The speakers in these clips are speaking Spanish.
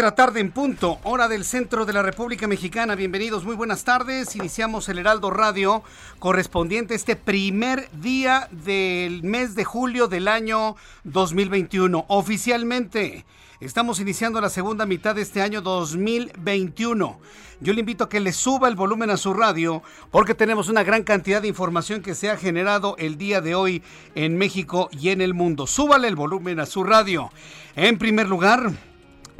De tarde en punto, hora del centro de la República Mexicana. Bienvenidos, muy buenas tardes. Iniciamos el Heraldo Radio correspondiente a este primer día del mes de julio del año 2021. Oficialmente estamos iniciando la segunda mitad de este año 2021. Yo le invito a que le suba el volumen a su radio porque tenemos una gran cantidad de información que se ha generado el día de hoy en México y en el mundo. Súbale el volumen a su radio. En primer lugar...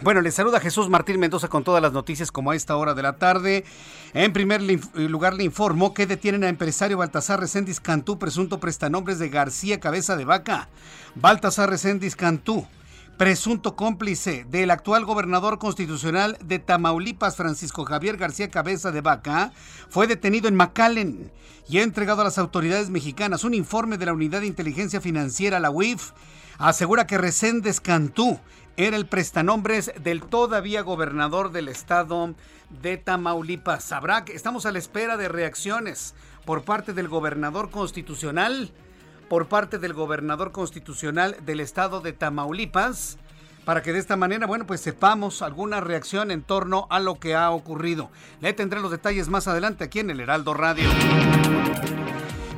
Bueno, les saluda Jesús Martín Mendoza con todas las noticias como a esta hora de la tarde. En primer lugar le informo que detienen a empresario Baltasar Reséndiz Cantú, presunto prestanombres de García Cabeza de Vaca. Baltasar Reséndiz Cantú, presunto cómplice del actual gobernador constitucional de Tamaulipas, Francisco Javier García Cabeza de Vaca, fue detenido en McAllen y ha entregado a las autoridades mexicanas un informe de la Unidad de Inteligencia Financiera, la UIF, asegura que Reséndiz Cantú era el prestanombres del todavía gobernador del estado de Tamaulipas. Sabrá que estamos a la espera de reacciones por parte del gobernador constitucional, por parte del gobernador constitucional del estado de Tamaulipas, para que de esta manera, bueno, pues sepamos alguna reacción en torno a lo que ha ocurrido. Le tendré los detalles más adelante aquí en el Heraldo Radio.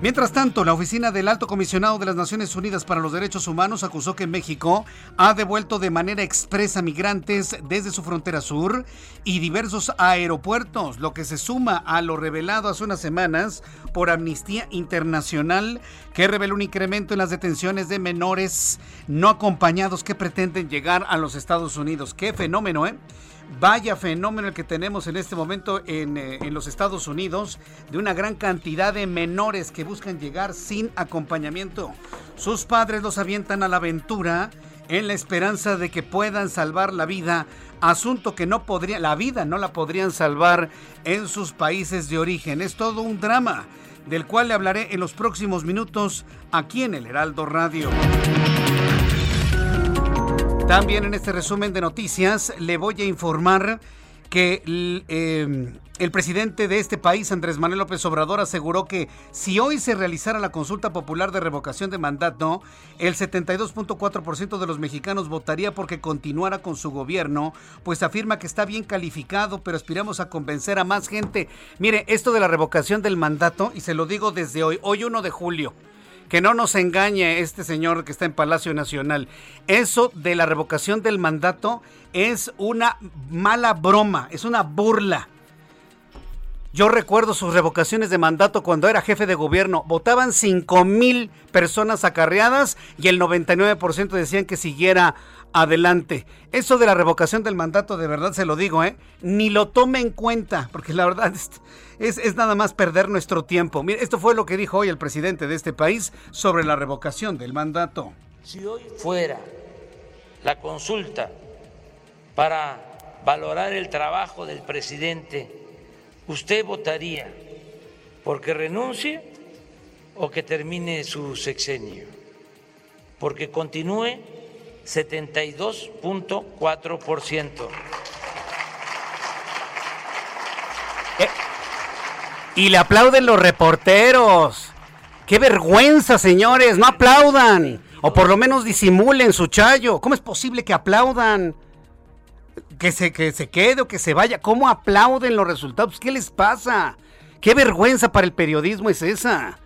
Mientras tanto, la oficina del Alto Comisionado de las Naciones Unidas para los Derechos Humanos acusó que México ha devuelto de manera expresa migrantes desde su frontera sur y diversos aeropuertos, lo que se suma a lo revelado hace unas semanas por Amnistía Internacional, que reveló un incremento en las detenciones de menores no acompañados que pretenden llegar a los Estados Unidos. Qué fenómeno, ¿eh? Vaya fenómeno el que tenemos en este momento en, eh, en, los Estados Unidos de una gran cantidad de menores que buscan llegar sin acompañamiento. Sus padres los avientan a la aventura en la esperanza de que puedan salvar la vida, asunto que no podría, la vida no la podrían salvar en sus países de origen. Es todo un drama del cual le hablaré en los próximos minutos aquí en el Heraldo Radio. También en este resumen de noticias le voy a informar que eh, el presidente de este país, Andrés Manuel López Obrador, aseguró que si hoy se realizara la consulta popular de revocación de mandato, el 72.4% de los mexicanos votaría porque continuara con su gobierno, pues afirma que está bien calificado, pero aspiramos a convencer a más gente. Mire, esto de la revocación del mandato, y se lo digo desde hoy, hoy 1 de julio, que no nos engañe este señor que está en Palacio Nacional. Eso de la revocación del mandato es una mala broma, es una burla. Yo recuerdo sus revocaciones de mandato cuando era jefe de gobierno. Votaban 5 mil personas acarreadas y el 99% decían que siguiera adelante. Eso de la revocación del mandato, de verdad se lo digo, ¿eh? Ni lo tome en cuenta, porque la verdad es, es, nada más perder nuestro tiempo. Mire, esto fue lo que dijo hoy el presidente de este país sobre la revocación del mandato. Si hoy fuera la consulta para valorar el trabajo del presidente, ¿usted votaría porque renuncie o que termine su sexenio? Porque continúe 72.4%. Eh, y le aplauden los reporteros. ¡Qué vergüenza, señores! ¡No aplaudan! O por lo menos disimulen su chayo. ¿Cómo es posible que aplaudan? que se, que se quede o que se vaya. ¿Cómo aplauden los resultados? ¿Qué les pasa? ¿Qué vergüenza para el periodismo es esa?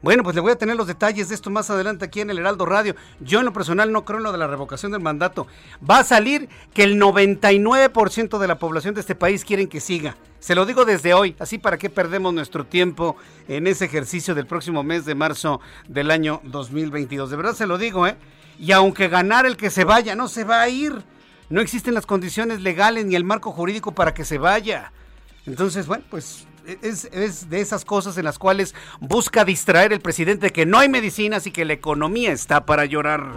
Bueno, pues le voy a tener los detalles de esto más adelante aquí en el Heraldo Radio. Yo en lo personal no creo en lo de la revocación del mandato. Va a salir que el 99% de la población de este país quieren que siga. Se lo digo desde hoy, así para que perdemos nuestro tiempo en ese ejercicio del próximo mes de marzo del año 2022. De verdad se lo digo, ¿eh? Y aunque ganar el que se vaya, no se va a ir. No existen las condiciones legales ni el marco jurídico para que se vaya. Entonces, bueno, pues es, de esas cosas en las cuales busca distraer el presidente que no hay medicinas y que la economía está para llorar.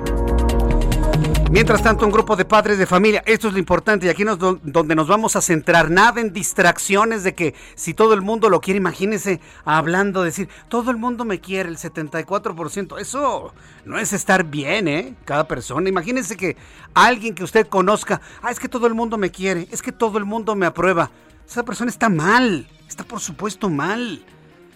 Mientras tanto, un grupo de padres de familia, esto es lo importante y aquí es donde nos vamos a centrar, nada en distracciones de que si todo el mundo lo quiere, imagínese hablando, decir, todo el mundo me quiere, el 74%, eso no es estar bien, ¿eh? Cada persona, imagínese que alguien que usted conozca, ah, es que todo el mundo me quiere, es que todo el mundo me aprueba, esa persona está mal, está por supuesto mal.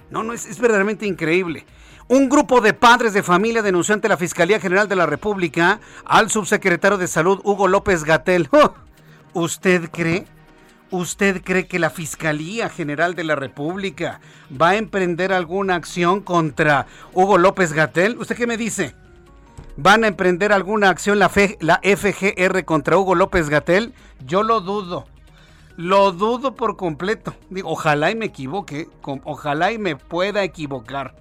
No, no, es, verdaderamente increíble. Un grupo de padres de familia denunció ante la Fiscalía General de la República al subsecretario de Salud, Hugo López Gatel. ¡Oh! ¿Usted cree? ¿Usted cree que la Fiscalía General de la República va a emprender alguna acción contra Hugo López Gatel? ¿Usted qué me dice? ¿Van a emprender alguna acción la, la FGR contra Hugo López Gatel? Yo lo dudo. Lo dudo por completo. Ojalá y me equivoque, ojalá y me pueda equivocar.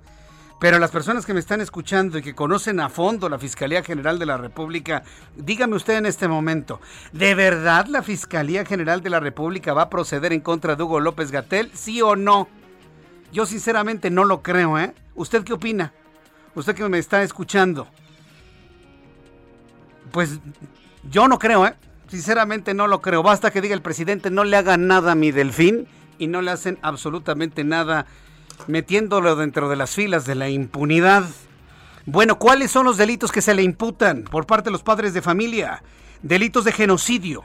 Pero las personas que me están escuchando y que conocen a fondo la Fiscalía General de la República, dígame usted en este momento, ¿de verdad la Fiscalía General de la República va a proceder en contra de Hugo López Gatel? ¿Sí o no? Yo sinceramente no lo creo, ¿eh? ¿Usted qué opina? Usted que me está escuchando. Pues yo no creo, ¿eh? Sinceramente no lo creo. Basta que diga el presidente no le haga nada a mi delfín y no le hacen absolutamente nada metiéndolo dentro de las filas de la impunidad. Bueno, ¿cuáles son los delitos que se le imputan por parte de los padres de familia? Delitos de genocidio,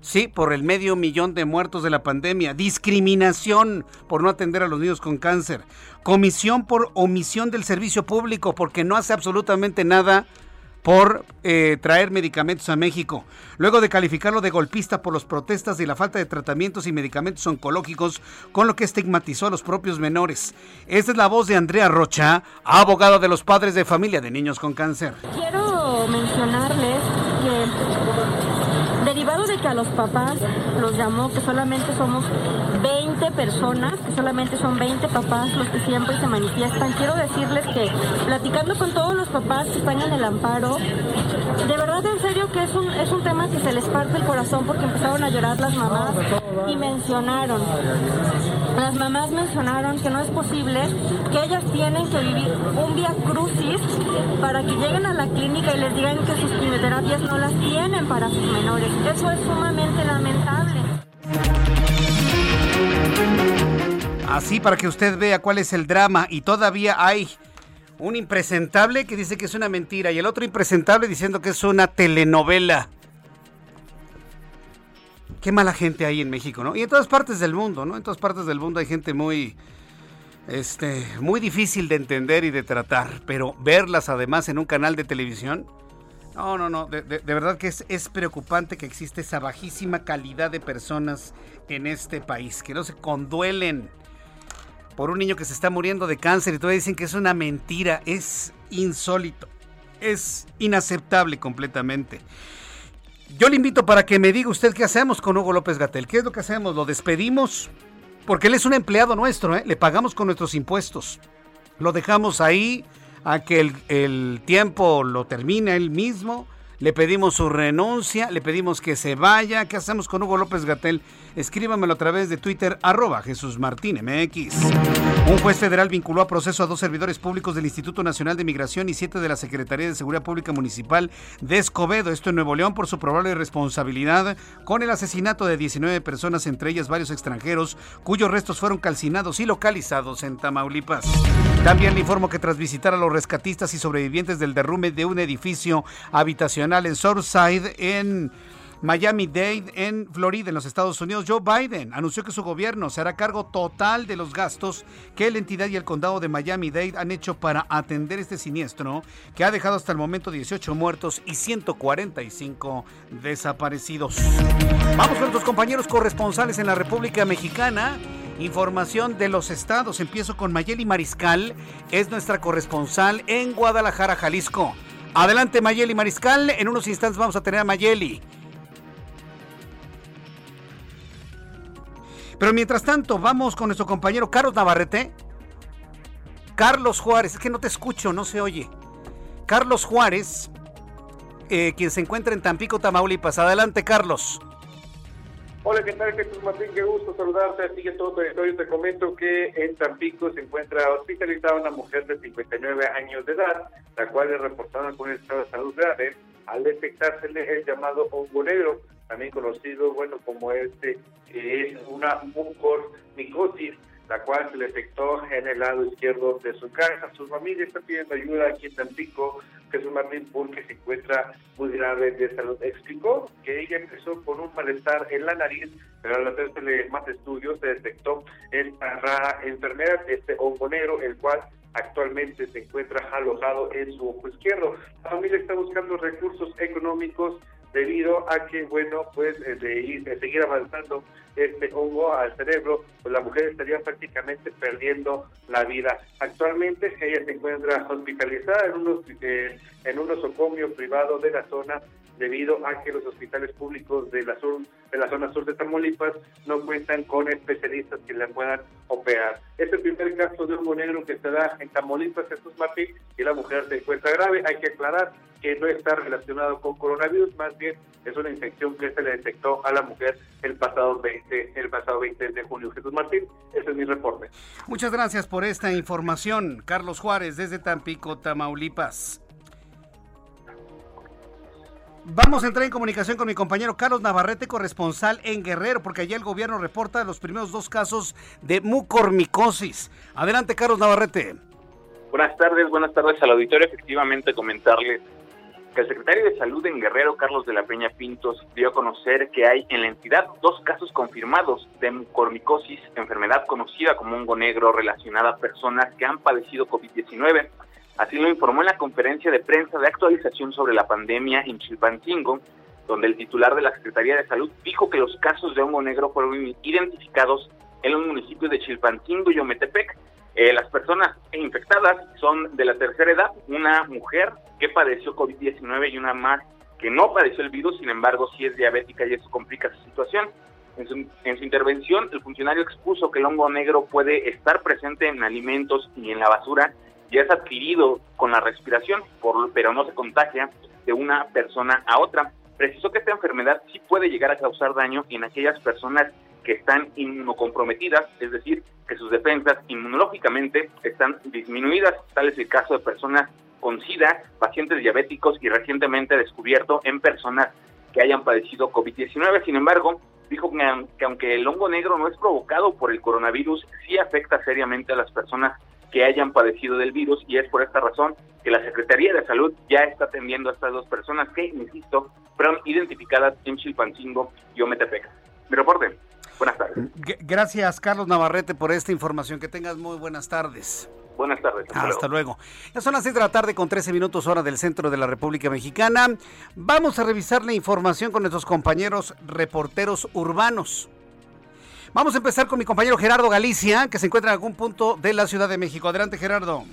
sí, por el medio millón de muertos de la pandemia, discriminación por no atender a los niños con cáncer, comisión por omisión del servicio público porque no hace absolutamente nada por eh, traer medicamentos a México. Luego de calificarlo de golpista por las protestas y la falta de tratamientos y medicamentos oncológicos, con lo que estigmatizó a los propios menores. Esta es la voz de Andrea Rocha, abogada de los padres de familia de niños con cáncer. Quiero mencionarles que a los papás los llamó que solamente somos 20 personas, que solamente son 20 papás los que siempre se manifiestan. Quiero decirles que platicando con todos los papás que están en el amparo, de verdad en serio que es un, es un tema que se les parte el corazón porque empezaron a llorar las mamás y mencionaron, las mamás mencionaron que no es posible que ellas tienen que vivir un vía crucis para que lleguen a la clínica y les digan que sus quimioterapias no las tienen para sus menores. Eso es sumamente lamentable. Así para que usted vea cuál es el drama y todavía hay un impresentable que dice que es una mentira y el otro impresentable diciendo que es una telenovela. Qué mala gente hay en México, ¿no? Y en todas partes del mundo, ¿no? En todas partes del mundo hay gente muy este muy difícil de entender y de tratar, pero verlas además en un canal de televisión no, no, no, de, verdad que es, es, preocupante que existe esa bajísima calidad de personas en este país, que no se conduelen por un niño que se está muriendo de cáncer y todavía dicen que es una mentira. Es insólito. Es inaceptable completamente. Yo le invito para que me diga usted qué hacemos con Hugo López Gatel. ¿Qué es lo que hacemos? ¿Lo despedimos? Porque él es un empleado nuestro, ¿eh? le pagamos con nuestros impuestos. Lo dejamos ahí a que el, el tiempo lo termine él mismo le pedimos su renuncia, le pedimos que se vaya. ¿Qué hacemos con Hugo López Gatel? Escríbamelo a través de Twitter, arroba Jesús Martín MX. Un juez federal vinculó a proceso a dos servidores públicos del Instituto Nacional de Migración y siete de la Secretaría de Seguridad Pública Municipal de Escobedo, esto en Nuevo León, por su probable responsabilidad con el asesinato de 19 personas, entre ellas varios extranjeros, cuyos restos fueron calcinados y localizados en Tamaulipas. También le informo que tras visitar a los rescatistas y sobrevivientes del derrumbe de un edificio habitacional en Southside, en Miami-Dade en Florida, en los Estados Unidos, Joe Biden anunció que su gobierno se hará cargo total de los gastos que la entidad y el condado de Miami-Dade han hecho para atender este siniestro que ha dejado hasta el momento 18 muertos y 145 desaparecidos. Vamos con nuestros compañeros corresponsales en la República Mexicana. Información de los estados. Empiezo con Mayeli Mariscal, es nuestra corresponsal en Guadalajara, Jalisco. Adelante Mayeli Mariscal, en unos instantes vamos a tener a Mayeli. Pero mientras tanto, vamos con nuestro compañero Carlos Navarrete. Carlos Juárez, es que no te escucho, no se oye. Carlos Juárez, eh, quien se encuentra en Tampico, Tamaulipas. Adelante, Carlos. Hola, ¿qué tal Jesús Martín? Qué gusto saludarte. Todo territorio te comento que en Tampico se encuentra hospitalizada una mujer de 59 años de edad, la cual es reportada con un estado de salud grave al detectársele el llamado hongo negro, también conocido, bueno, como este, que es una mucormicosis, la cual se le en el lado izquierdo de su casa. Su familia está pidiendo ayuda aquí en Tampico, Jesús Martín, porque se encuentra muy grave de salud. Explicó que ella empezó con un malestar en la nariz, pero al hacerse más estudios se detectó esta rara enfermedad, este hongo negro, el cual actualmente se encuentra alojado en su ojo izquierdo. La familia está buscando recursos económicos debido a que, bueno, pues eh, de, ir, de seguir avanzando este hongo al cerebro, pues la mujer estaría prácticamente perdiendo la vida. Actualmente ella se encuentra hospitalizada en, unos, eh, en un nosocomio privado de la zona debido a que los hospitales públicos de la, sur, de la zona sur de Tamaulipas no cuentan con especialistas que la puedan operar. Es el primer caso de hongo negro que se da en Tamaulipas, Jesús Martín, y la mujer se encuentra grave. Hay que aclarar que no está relacionado con coronavirus, más bien es una infección que se le detectó a la mujer el pasado 20, el pasado 20 de junio. Jesús Martín, ese es mi reporte. Muchas gracias por esta información, Carlos Juárez, desde Tampico, Tamaulipas. Vamos a entrar en comunicación con mi compañero Carlos Navarrete, corresponsal en Guerrero, porque allá el gobierno reporta los primeros dos casos de mucormicosis. Adelante, Carlos Navarrete. Buenas tardes, buenas tardes al auditorio. Efectivamente, comentarles que el secretario de Salud en Guerrero, Carlos de la Peña Pintos, dio a conocer que hay en la entidad dos casos confirmados de mucormicosis, enfermedad conocida como hongo negro relacionada a personas que han padecido COVID-19. Así lo informó en la conferencia de prensa de actualización sobre la pandemia en Chilpancingo, donde el titular de la Secretaría de Salud dijo que los casos de hongo negro fueron identificados en los municipios de Chilpancingo y Ometepec. Eh, las personas infectadas son de la tercera edad, una mujer que padeció COVID-19 y una más que no padeció el virus, sin embargo sí es diabética y eso complica su situación. En su, en su, intervención, el funcionario expuso que el hongo negro puede estar presente en alimentos y en la basura ya es adquirido con la respiración, por, pero no se contagia de una persona a otra. Precisó que esta enfermedad sí puede llegar a causar daño en aquellas personas que están inmunocomprometidas, es decir, que sus defensas inmunológicamente están disminuidas. Tal es el caso de personas con SIDA, pacientes diabéticos y recientemente descubierto en personas que hayan padecido COVID-19. Sin embargo, dijo que aunque el hongo negro no es provocado por el coronavirus, sí afecta seriamente a las personas que hayan padecido del virus y es por esta razón que la Secretaría de Salud ya está atendiendo a estas dos personas que, insisto, fueron identificadas en Chilpancingo y Ometepec. Mi reporte. Buenas tardes. Gracias, Carlos Navarrete, por esta información. Que tengas muy buenas tardes. Buenas tardes. Hasta, luego. Ya son las 6 de la tarde con 13 minutos hora del centro de la República Mexicana. Vamos a revisar la información con nuestros compañeros reporteros urbanos. Vamos a empezar con mi compañero Gerardo Galicia, que se encuentra en algún punto de la Ciudad de México. Adelante, Gerardo.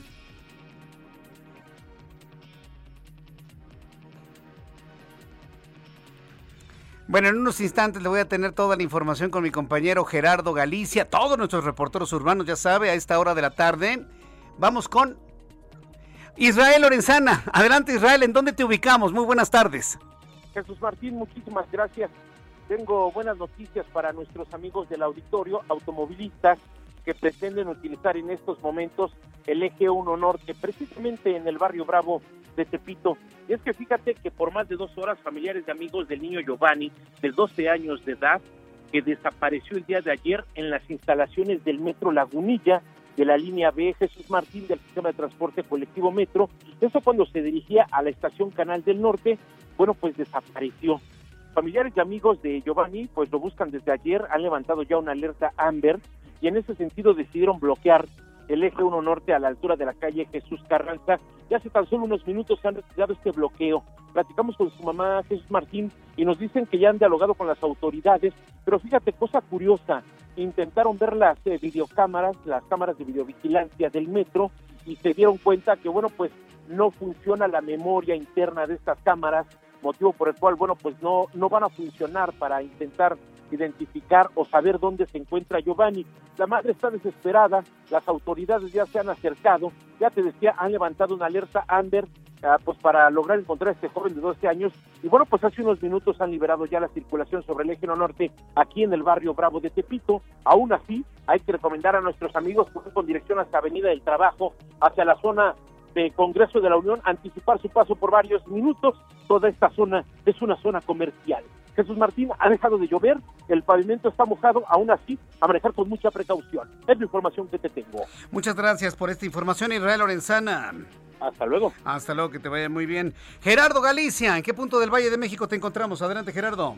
Bueno, en unos instantes le voy a tener toda la información con mi compañero Gerardo Galicia, todos nuestros reporteros urbanos, ya sabe, a esta hora de la tarde. Vamos con Israel Lorenzana. Adelante, Israel, ¿en dónde te ubicamos? Muy buenas tardes. Jesús Martín, muchísimas gracias tengo buenas noticias para nuestros amigos del auditorio, automovilistas que pretenden utilizar en estos momentos el eje 1 norte, precisamente en el barrio Bravo de Tepito. Y es que fíjate que por más de dos horas, familiares de amigos del niño Giovanni, de 12 años de edad, que desapareció el día de ayer en las instalaciones del Metro Lagunilla, de la línea B Jesús Martín del sistema de transporte colectivo Metro. Eso cuando se dirigía a la estación Canal del Norte, bueno, pues desapareció Familiares y amigos de Giovanni pues lo buscan desde ayer, han levantado ya una alerta Amber y en ese sentido decidieron bloquear el eje 1 norte a la altura de la calle Jesús Carranza. Ya hace tan solo unos minutos se han retirado este bloqueo. Platicamos con su mamá Jesús Martín y nos dicen que ya han dialogado con las autoridades, pero fíjate, cosa curiosa, intentaron ver las eh, videocámaras, las cámaras de videovigilancia del metro y se dieron cuenta que, bueno, pues no funciona la memoria interna de estas cámaras, motivo por el cual, bueno, pues no, no van a funcionar para intentar identificar o saber dónde se encuentra Giovanni. La madre está desesperada, las autoridades ya se han acercado, ya te decía, han levantado una alerta Amber ah, pues para lograr encontrar a este joven de 12 años. Y bueno, pues hace unos minutos han liberado ya la circulación sobre el eje norte aquí en el barrio Bravo de Tepito. Aún así, hay que recomendar a nuestros amigos que con dirección hacia Avenida del Trabajo, hacia la zona de Congreso de la Unión, anticipar su paso por varios minutos. Toda esta zona es una zona comercial. Jesús Martín, ha dejado de llover, el pavimento está mojado, aún así, a manejar con mucha precaución. Es la información que te tengo. Muchas gracias por esta información, Israel Lorenzana. Hasta luego. Hasta luego, que te vaya muy bien. Gerardo Galicia, ¿en qué punto del Valle de México te encontramos? Adelante, Gerardo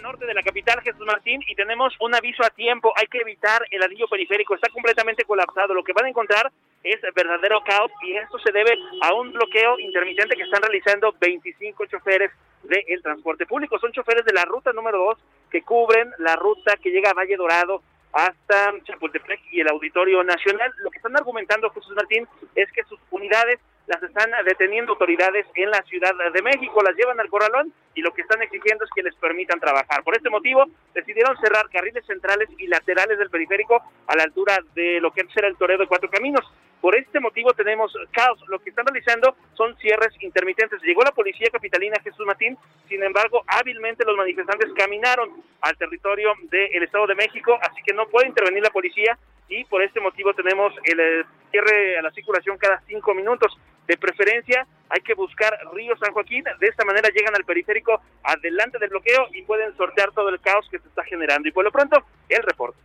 norte de la capital, Jesús Martín, y tenemos un aviso a tiempo. Hay que evitar el anillo periférico, está completamente colapsado. Lo que van a encontrar es verdadero caos y esto se debe a un bloqueo intermitente que están realizando 25 choferes del transporte público. Son choferes de la ruta número 2 que cubren la ruta que llega a Valle Dorado hasta Chapultepec y el Auditorio Nacional. Lo que están argumentando Jesús Martín es que sus unidades las están deteniendo autoridades en la Ciudad de México, las llevan al corralón y lo que están exigiendo es que les permitan trabajar. Por este motivo, decidieron cerrar carriles centrales y laterales del periférico a la altura de lo que será el Toreo de Cuatro Caminos. Por este motivo tenemos caos. Lo que están realizando son cierres intermitentes. Llegó la policía capitalina Jesús Matín, sin embargo, hábilmente los manifestantes caminaron al territorio del Estado de México, así que no puede intervenir la policía y por este motivo tenemos el eh, cierre a la circulación cada cinco minutos. De preferencia, hay que buscar Río San Joaquín. De esta manera llegan al periférico adelante del bloqueo y pueden sortear todo el caos que se está generando. Y por lo pronto, el reporte.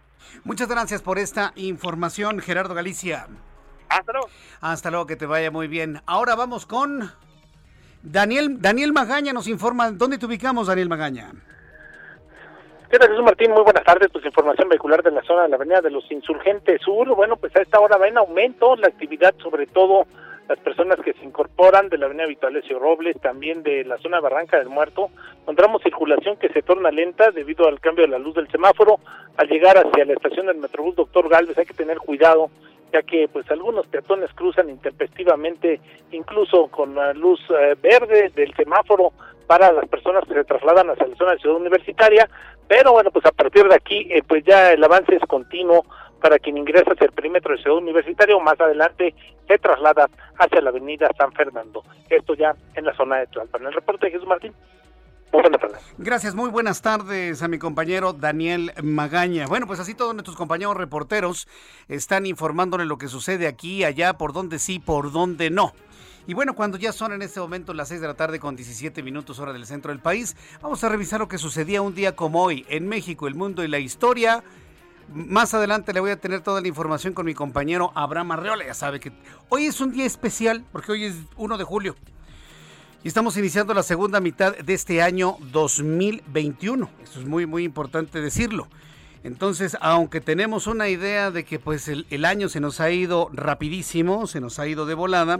Muchas gracias por esta información, Gerardo Galicia. Hasta luego. Hasta luego, que te vaya muy bien. Ahora vamos con Daniel, Daniel Magaña nos informa. ¿Dónde te ubicamos, Daniel Magaña? ¿Qué tal, Jesús Martín? Muy buenas tardes. Pues información vehicular de la zona de la Avenida de los Insurgentes Sur. Bueno, pues a esta hora va en aumento la actividad, sobre todo las personas que se incorporan de la Avenida Vitalecio Robles, también de la zona Barranca del Muerto. Encontramos circulación que se torna lenta debido al cambio de la luz del semáforo. Al llegar hacia la estación del Metrobús Doctor Galvez hay que tener cuidado ya que pues algunos peatones cruzan intempestivamente incluso con la luz eh, verde del semáforo para las personas que se trasladan hacia la zona de Ciudad Universitaria, pero bueno, pues a partir de aquí eh, pues ya el avance es continuo para quien ingresa hacia el perímetro de Ciudad Universitaria más adelante se traslada hacia la avenida San Fernando. Esto ya en la zona de Tlalpan. El reporte de Jesús Martín. Buenas tardes. Gracias, muy buenas tardes a mi compañero Daniel Magaña. Bueno, pues así todos nuestros compañeros reporteros están informándole lo que sucede aquí, allá, por donde sí, por donde no. Y bueno, cuando ya son en este momento las 6 de la tarde con 17 minutos hora del centro del país, vamos a revisar lo que sucedía un día como hoy en México, el mundo y la historia. Más adelante le voy a tener toda la información con mi compañero Abraham Arreola. Ya sabe que hoy es un día especial porque hoy es 1 de julio. Y estamos iniciando la segunda mitad de este año 2021. Eso es muy, muy importante decirlo. Entonces, aunque tenemos una idea de que pues el, año se nos ha ido rapidísimo, se nos ha ido de volada,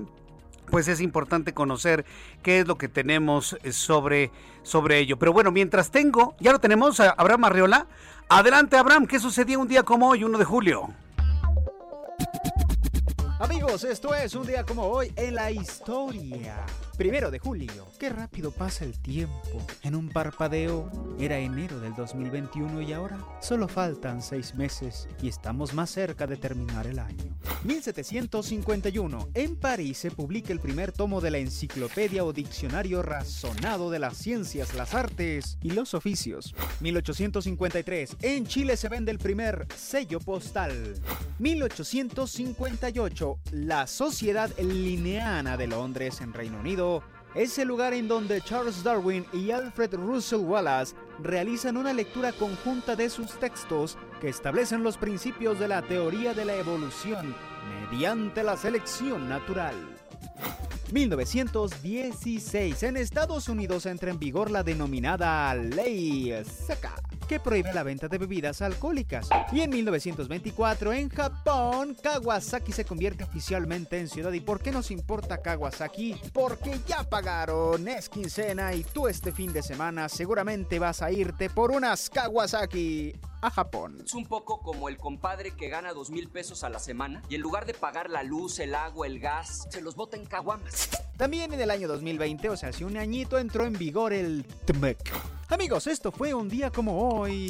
pues es importante conocer qué es lo que tenemos sobre, sobre ello. Pero bueno, mientras tengo, ya lo tenemos, Abraham Arriola. Adelante, Abraham, ¿qué sucedía un día como hoy, 1 de julio? Amigos, esto es un día como hoy en la historia. Primero de julio. Qué rápido pasa el tiempo. En un parpadeo era enero del 2021 y ahora solo faltan seis meses y estamos más cerca de terminar el año. 1751. En París se publica el primer tomo de la enciclopedia o diccionario razonado de las ciencias, las artes y los oficios. 1853. En Chile se vende el primer sello postal. 1858. La Sociedad Lineana de Londres en Reino Unido es el lugar en donde Charles Darwin y Alfred Russel Wallace realizan una lectura conjunta de sus textos que establecen los principios de la teoría de la evolución mediante la selección natural. 1916. En Estados Unidos entra en vigor la denominada Ley Seca que prohíbe la venta de bebidas alcohólicas. Y en 1924, en Japón, Kawasaki se convierte oficialmente en ciudad. ¿Y por qué nos importa Kawasaki? Porque ya pagaron, es quincena y tú este fin de semana seguramente vas a irte por unas Kawasaki a Japón. Es un poco como el compadre que gana dos mil pesos a la semana y en lugar de pagar la luz, el agua, el gas, se los bota en caguamas. También en el año 2020, o sea, hace un añito, entró en vigor el TMEC. Amigos, esto fue un día como hoy.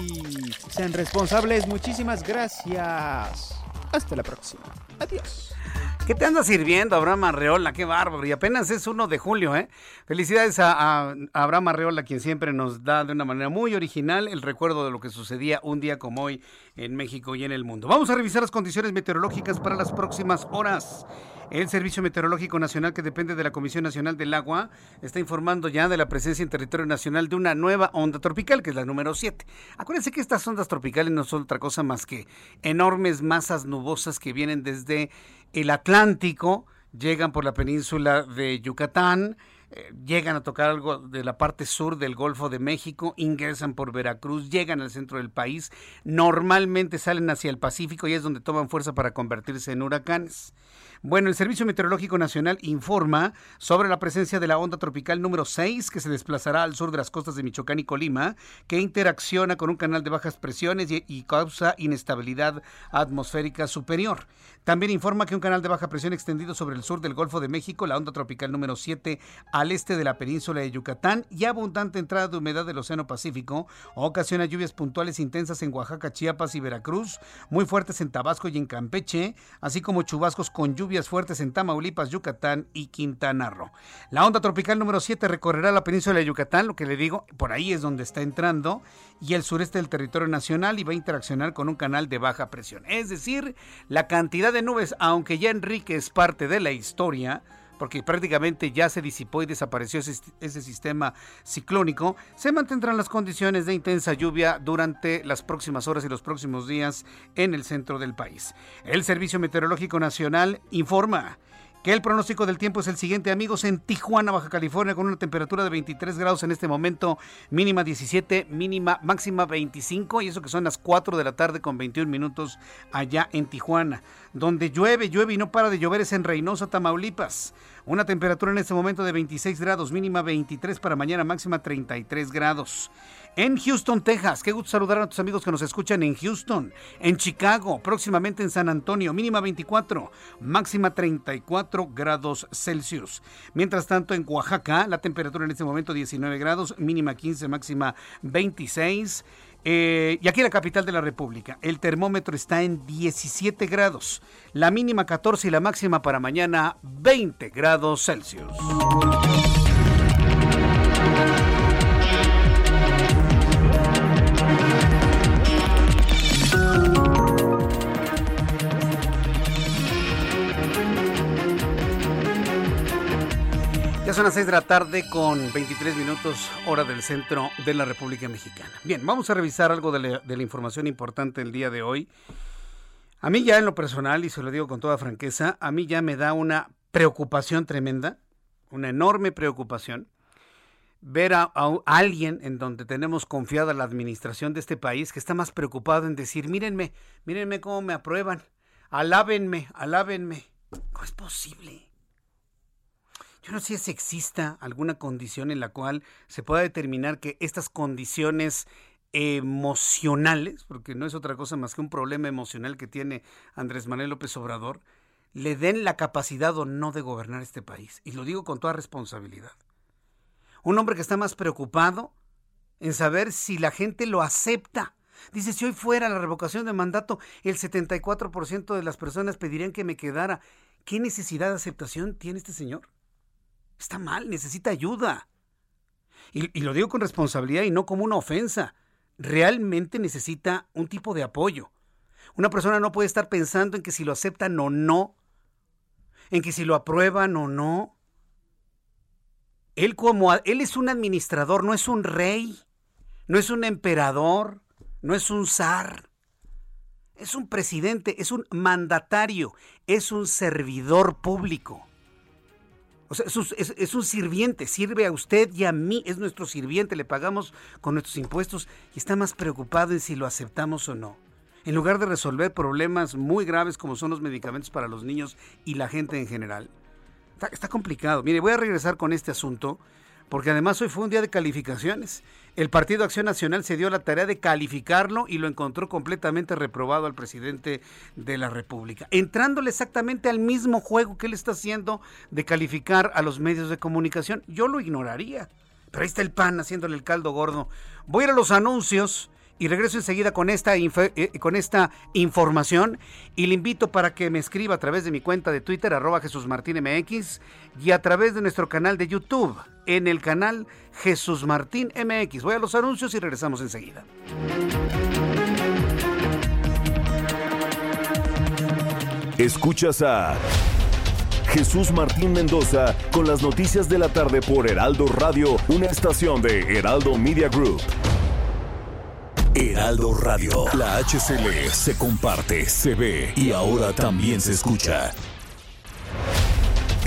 Sean responsables, muchísimas gracias. Hasta la próxima. Adiós. ¿Qué te anda sirviendo, Abraham Arreola? Qué bárbaro. Y apenas es 1 de julio, ¿eh? Felicidades a, Abraham Arreola, quien siempre nos da de una manera muy original el recuerdo de lo que sucedía un día como hoy en México y en el mundo. Vamos a revisar las condiciones meteorológicas para las próximas horas. El Servicio Meteorológico Nacional, que depende de la Comisión Nacional del Agua, está informando ya de la presencia en territorio nacional de una nueva onda tropical, que es la número 7. Acuérdense que estas ondas tropicales no son otra cosa más que enormes masas nubosas que vienen desde el Atlántico, llegan por la península de Yucatán, eh, llegan a tocar algo de la parte sur del Golfo de México, ingresan por Veracruz, llegan al centro del país, normalmente salen hacia el Pacífico y es donde toman fuerza para convertirse en huracanes. Bueno, el Servicio Meteorológico Nacional informa sobre la presencia de la onda tropical número 6 que se desplazará al sur de las costas de Michoacán y Colima, que interacciona con un canal de bajas presiones y, y causa inestabilidad atmosférica superior. También informa que un canal de baja presión extendido sobre el sur del Golfo de México, la onda tropical número 7 al este de la península de Yucatán y abundante entrada de humedad del Océano Pacífico ocasiona lluvias puntuales intensas en Oaxaca, Chiapas y Veracruz, muy fuertes en Tabasco y en Campeche, así como chubascos con lluvias fuertes en Tamaulipas, Yucatán y Quintana Roo. La onda tropical número 7 recorrerá la península de Yucatán, lo que le digo, por ahí es donde está entrando, y el sureste del territorio nacional y va a interaccionar con un canal de baja presión. Es decir, la cantidad de nubes, aunque ya Enrique es parte de la historia, porque prácticamente ya se disipó y desapareció ese, ese, sistema ciclónico, se mantendrán las condiciones de intensa lluvia durante las próximas horas y los próximos días en el centro del país. El Servicio Meteorológico Nacional informa el pronóstico del tiempo es el siguiente, amigos, en Tijuana, Baja California, con una temperatura de 23 grados en este momento, mínima 17, mínima máxima 25, y eso que son las 4 de la tarde con 21 minutos allá en Tijuana. Donde llueve, llueve y no para de llover es en Reynosa, Tamaulipas. Una temperatura en este momento de 26 grados, mínima 23 para mañana, máxima 33 grados en Houston, Texas. Qué gusto saludar a tus amigos que nos escuchan en Houston, en Chicago, próximamente en San Antonio, mínima 24, máxima 34 grados Celsius. Mientras tanto, en Oaxaca, la temperatura en este momento 19 grados, mínima 15, máxima 26. Eh, y aquí la capital de la República, el termómetro está en 17 grados, la mínima 14 y la máxima para mañana 20 grados Celsius. Son las 6 de la tarde con 23 minutos hora del centro de la República Mexicana. Bien, vamos a revisar algo de la, información importante el día de hoy. A mí ya en lo personal, y se lo digo con toda franqueza, a mí ya me da una preocupación tremenda, una enorme preocupación, ver a, a alguien en donde tenemos confiada la administración de este país que está más preocupado en decir, mírenme, mírenme cómo me aprueban, alábenme, alábenme. ¿Cómo es posible? Yo no sé si exista alguna condición en la cual se pueda determinar que estas condiciones emocionales, porque no es otra cosa más que un problema emocional que tiene Andrés Manuel López Obrador, le den la capacidad o no de gobernar este país. Y lo digo con toda responsabilidad. Un hombre que está más preocupado en saber si la gente lo acepta. Dice, si hoy fuera la revocación de mandato, el 74% de las personas pedirían que me quedara. ¿Qué necesidad de aceptación tiene este señor? Está mal, necesita ayuda. Y, lo digo con responsabilidad y no como una ofensa. Realmente necesita un tipo de apoyo. Una persona no puede estar pensando en que si lo aceptan o no, en que si lo aprueban o no. Él como él es un administrador, no es un rey, no es un emperador, no es un zar. Es un presidente, es un mandatario, es un servidor público. O sea, es un, sirviente, sirve a usted y a mí, es nuestro sirviente, le pagamos con nuestros impuestos y está más preocupado en si lo aceptamos o no. En lugar de resolver problemas muy graves como son los medicamentos para los niños y la gente en general. Está, está complicado. Mire, voy a regresar con este asunto porque además hoy fue un día de calificaciones. El Partido Acción Nacional se dio la tarea de calificarlo y lo encontró completamente reprobado al presidente de la República, entrándole exactamente al mismo juego que él está haciendo de calificar a los medios de comunicación. Yo lo ignoraría, pero ahí está el PAN haciéndole el caldo gordo. Voy a ir a los anuncios y regreso enseguida con esta, eh, con esta información y le invito para que me escriba a través de mi cuenta de Twitter, arroba Jesús MX, y a través de nuestro canal de YouTube, en el canal Jesús Martín MX. Voy a los anuncios y regresamos enseguida. Escuchas a Jesús Martín Mendoza con las noticias de la tarde por Heraldo Radio, una estación de Heraldo Media Group. Heraldo Radio. La HCL se comparte, se ve y ahora también se escucha.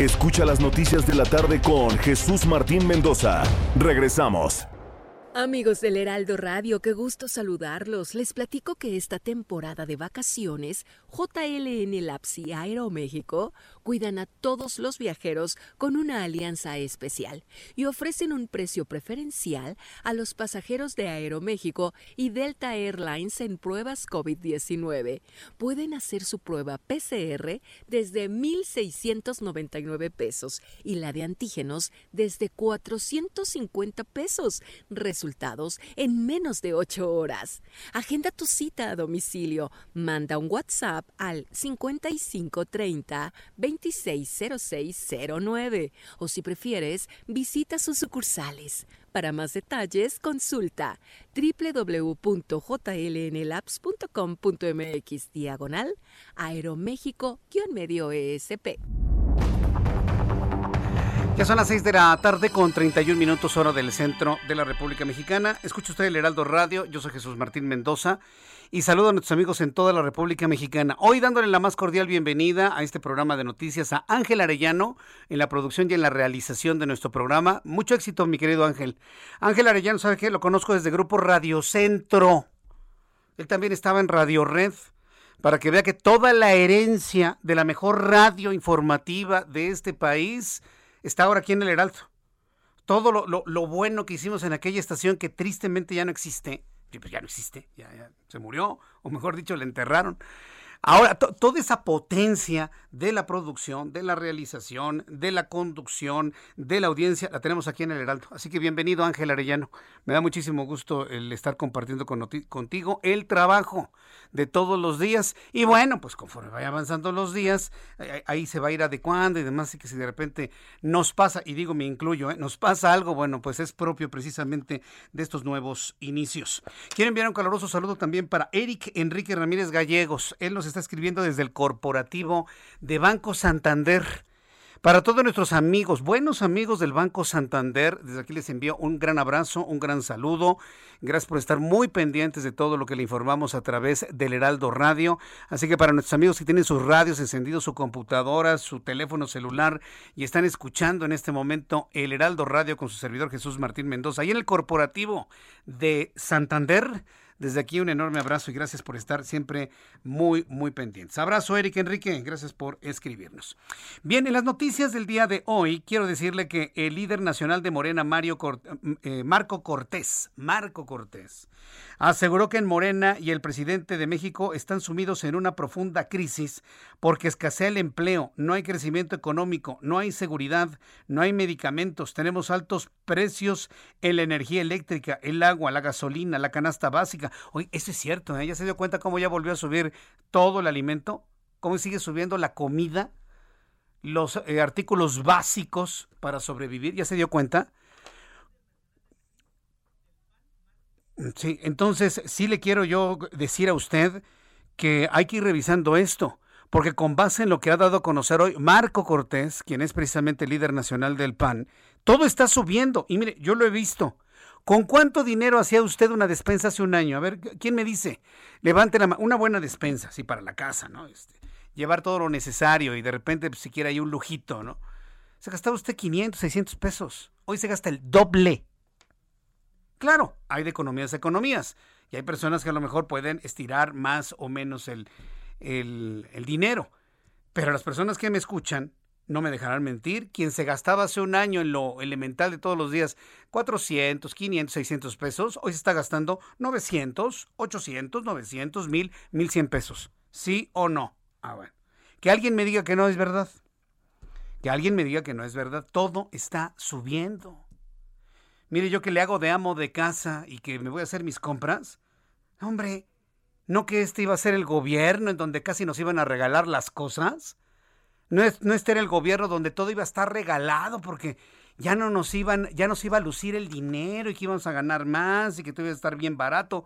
Escucha las noticias de la tarde con Jesús Martín Mendoza. Regresamos. Amigos del Heraldo Radio, qué gusto saludarlos. Les platico que esta temporada de vacaciones, JLN Labs y Aeroméxico cuidan a todos los viajeros con una alianza especial y ofrecen un precio preferencial a los pasajeros de Aeroméxico y Delta Airlines en pruebas COVID-19. Pueden hacer su prueba PCR desde 1,699 pesos y la de antígenos desde 450 pesos resultados en menos de 8 horas. Agenda tu cita a domicilio. Manda un WhatsApp al 5530 260609 o si prefieres, visita sus sucursales. Para más detalles, consulta www.jlnlabs.com.mx diagonal Aeroméxico-medio ESP. Ya son las 6 de la tarde con 31 minutos hora del centro de la República Mexicana. Escucha usted el Heraldo Radio, yo soy Jesús Martín Mendoza y saludo a nuestros amigos en toda la República Mexicana. Hoy dándole la más cordial bienvenida a este programa de noticias a Ángel Arellano en la producción y en la realización de nuestro programa. Mucho éxito, mi querido Ángel. Ángel Arellano, ¿sabe qué? Lo conozco desde Grupo Radio Centro. Él también estaba en Radio Red para que vea que toda la herencia de la mejor radio informativa de este país está ahora aquí en el Heraldo. Todo lo, bueno que hicimos en aquella estación que tristemente ya no existe, pues ya no existe, ya, ya se murió, o mejor dicho, le enterraron. Ahora, toda esa potencia de la producción, de la realización, de la conducción, de la audiencia, la tenemos aquí en el Heraldo. Así que bienvenido, Ángel Arellano. Me da muchísimo gusto el estar compartiendo con, contigo el trabajo de todos los días. Y bueno, pues conforme vaya avanzando los días, ahí se va a ir adecuando y demás. Y que si de repente nos pasa, y digo me incluyo, ¿eh? nos pasa algo, bueno, pues es propio precisamente de estos nuevos inicios. Quiero enviar un caluroso saludo también para Eric Enrique Ramírez Gallegos. Él nos está escribiendo desde el corporativo de Banco Santander. Para todos nuestros amigos, buenos amigos del Banco Santander, desde aquí les envío un gran abrazo, un gran saludo. Gracias por estar muy pendientes de todo lo que le informamos a través del Heraldo Radio. Así que para nuestros amigos que tienen sus radios encendidos, su computadora, su teléfono celular y están escuchando en este momento el Heraldo Radio con su servidor Jesús Martín Mendoza, y en el corporativo de Santander, desde aquí un enorme abrazo y gracias por estar siempre muy, muy pendientes. Abrazo, Eric Enrique, gracias por escribirnos. Bien, en las noticias del día de hoy, quiero decirle que el líder nacional de Morena, Mario eh, Marco Cortés, Marco Cortés, aseguró que en Morena y el presidente de México están sumidos en una profunda crisis porque escasea el empleo, no hay crecimiento económico, no hay seguridad, no hay medicamentos, tenemos altos precios en la energía eléctrica, el agua, la gasolina, la canasta básica. Oye, eso es cierto, ¿eh? ¿ya se dio cuenta cómo ya volvió a subir todo el alimento? ¿Cómo sigue subiendo la comida? Los eh, artículos básicos para sobrevivir, ¿ya se dio cuenta? Sí, entonces sí le quiero yo decir a usted que hay que ir revisando esto, porque con base en lo que ha dado a conocer hoy Marco Cortés, quien es precisamente el líder nacional del PAN, todo está subiendo. Y mire, yo lo he visto. ¿Con cuánto dinero hacía usted una despensa hace un año? A ver, ¿quién me dice? Levante la mano. Una buena despensa, sí, para la casa, ¿no? Este, llevar todo lo necesario y de repente, pues, siquiera hay un lujito, ¿no? se gastaba usted 500, 600 pesos. Hoy se gasta el doble. Claro, hay de economías a economías. Y hay personas que a lo mejor pueden estirar más o menos el, el, dinero. Pero las personas que me escuchan no me dejarán mentir. Quien se gastaba hace un año en lo elemental de todos los días 400, 500, 600 pesos, hoy se está gastando 900, 800, 900, 1000, 1100 pesos. ¿Sí o no? Ah, bueno. Que alguien me diga que no es verdad. Que alguien me diga que no es verdad. Todo está subiendo. Mire, yo que le hago de amo de casa y que me voy a hacer mis compras. Hombre, ¿no que este iba a ser el gobierno en donde casi nos iban a regalar las cosas? No, es, no este era el gobierno donde todo iba a estar regalado porque ya no nos iban, ya nos iba a lucir el dinero y que íbamos a ganar más y que todo iba a estar bien barato.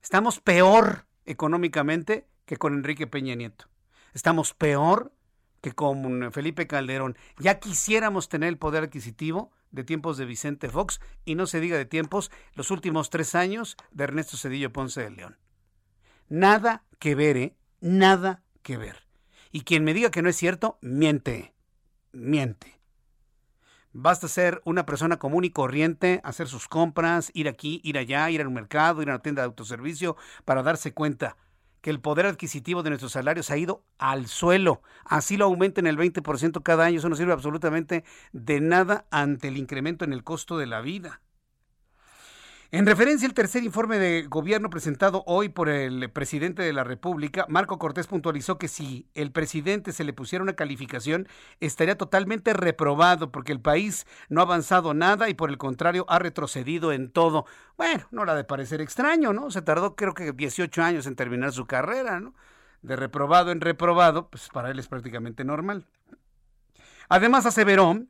Estamos peor económicamente que con Enrique Peña Nieto. Estamos peor que con Felipe Calderón. Ya quisiéramos tener el poder adquisitivo de tiempos de Vicente Fox y no se diga de tiempos los últimos tres años de Ernesto Cedillo Ponce de León. Nada que ver, ¿eh? Nada que ver. Y quien me diga que no es cierto, miente, miente. Basta ser una persona común y corriente, hacer sus compras, ir aquí, ir allá, ir al mercado, ir a una tienda de autoservicio para darse cuenta que el poder adquisitivo de nuestros salarios ha ido al suelo. Así lo aumenten el 20% cada año. Eso no sirve absolutamente de nada ante el incremento en el costo de la vida. En referencia al tercer informe de gobierno presentado hoy por el presidente de la República, Marco Cortés puntualizó que si el presidente se le pusiera una calificación, estaría totalmente reprobado porque el país no ha avanzado nada y por el contrario ha retrocedido en todo. Bueno, no la de parecer extraño, ¿no? Se tardó creo que 18 años en terminar su carrera, ¿no? De reprobado en reprobado, pues para él es prácticamente normal. Además aseveró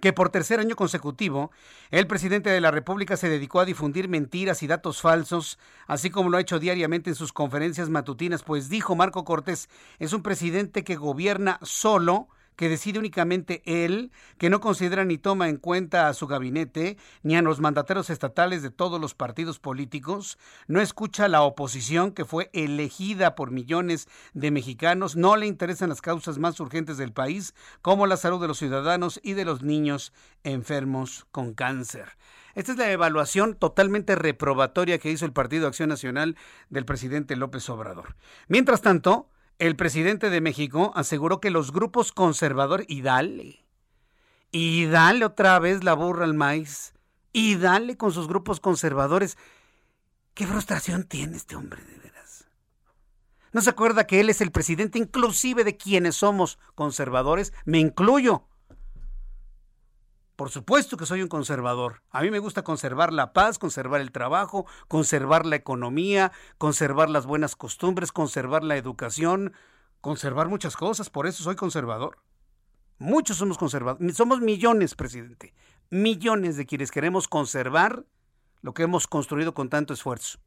que por tercer año consecutivo el presidente de la República se dedicó a difundir mentiras y datos falsos, así como lo ha hecho diariamente en sus conferencias matutinas, pues dijo Marco Cortés, es un presidente que gobierna solo, que decide únicamente él, que no considera ni toma en cuenta a su gabinete, ni a los mandateros estatales de todos los partidos políticos, no escucha a la oposición que fue elegida por millones de mexicanos, no le interesan las causas más urgentes del país, como la salud de los ciudadanos y de los niños enfermos con cáncer. Esta es la evaluación totalmente reprobatoria que hizo el Partido Acción Nacional del presidente López Obrador. Mientras tanto, el presidente de México aseguró que los grupos conservadores, y dale, y dale otra vez la burra al maíz, y dale con sus grupos conservadores. ¿Qué frustración tiene este hombre de veras? ¿No se acuerda que él es el presidente inclusive de quienes somos conservadores? Me incluyo. Por supuesto que soy un conservador. A mí me gusta conservar la paz, conservar el trabajo, conservar la economía, conservar las buenas costumbres, conservar la educación, conservar muchas cosas. Por eso soy conservador. Muchos somos conservadores. Somos millones, presidente. Millones de quienes queremos conservar lo que hemos construido con tanto esfuerzo.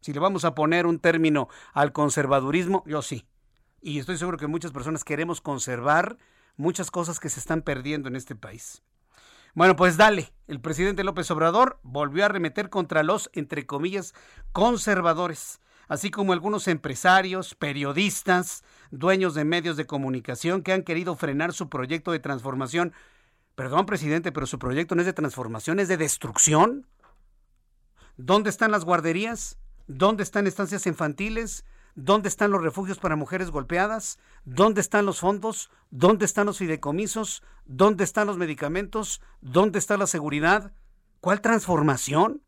Si le vamos a poner un término al conservadurismo, yo sí. Y estoy seguro que muchas personas queremos conservar muchas cosas que se están perdiendo en este país. Bueno, pues dale, el presidente López Obrador volvió a arremeter contra los, entre comillas, conservadores, así como algunos empresarios, periodistas, dueños de medios de comunicación que han querido frenar su proyecto de transformación. Perdón, presidente, pero su proyecto no es de transformación, es de destrucción. ¿Dónde están las guarderías? ¿Dónde están estancias infantiles? ¿Dónde están los refugios para mujeres golpeadas? ¿Dónde están los fondos? ¿Dónde están los fideicomisos? ¿Dónde están los medicamentos? ¿Dónde está la seguridad? ¿Cuál transformación?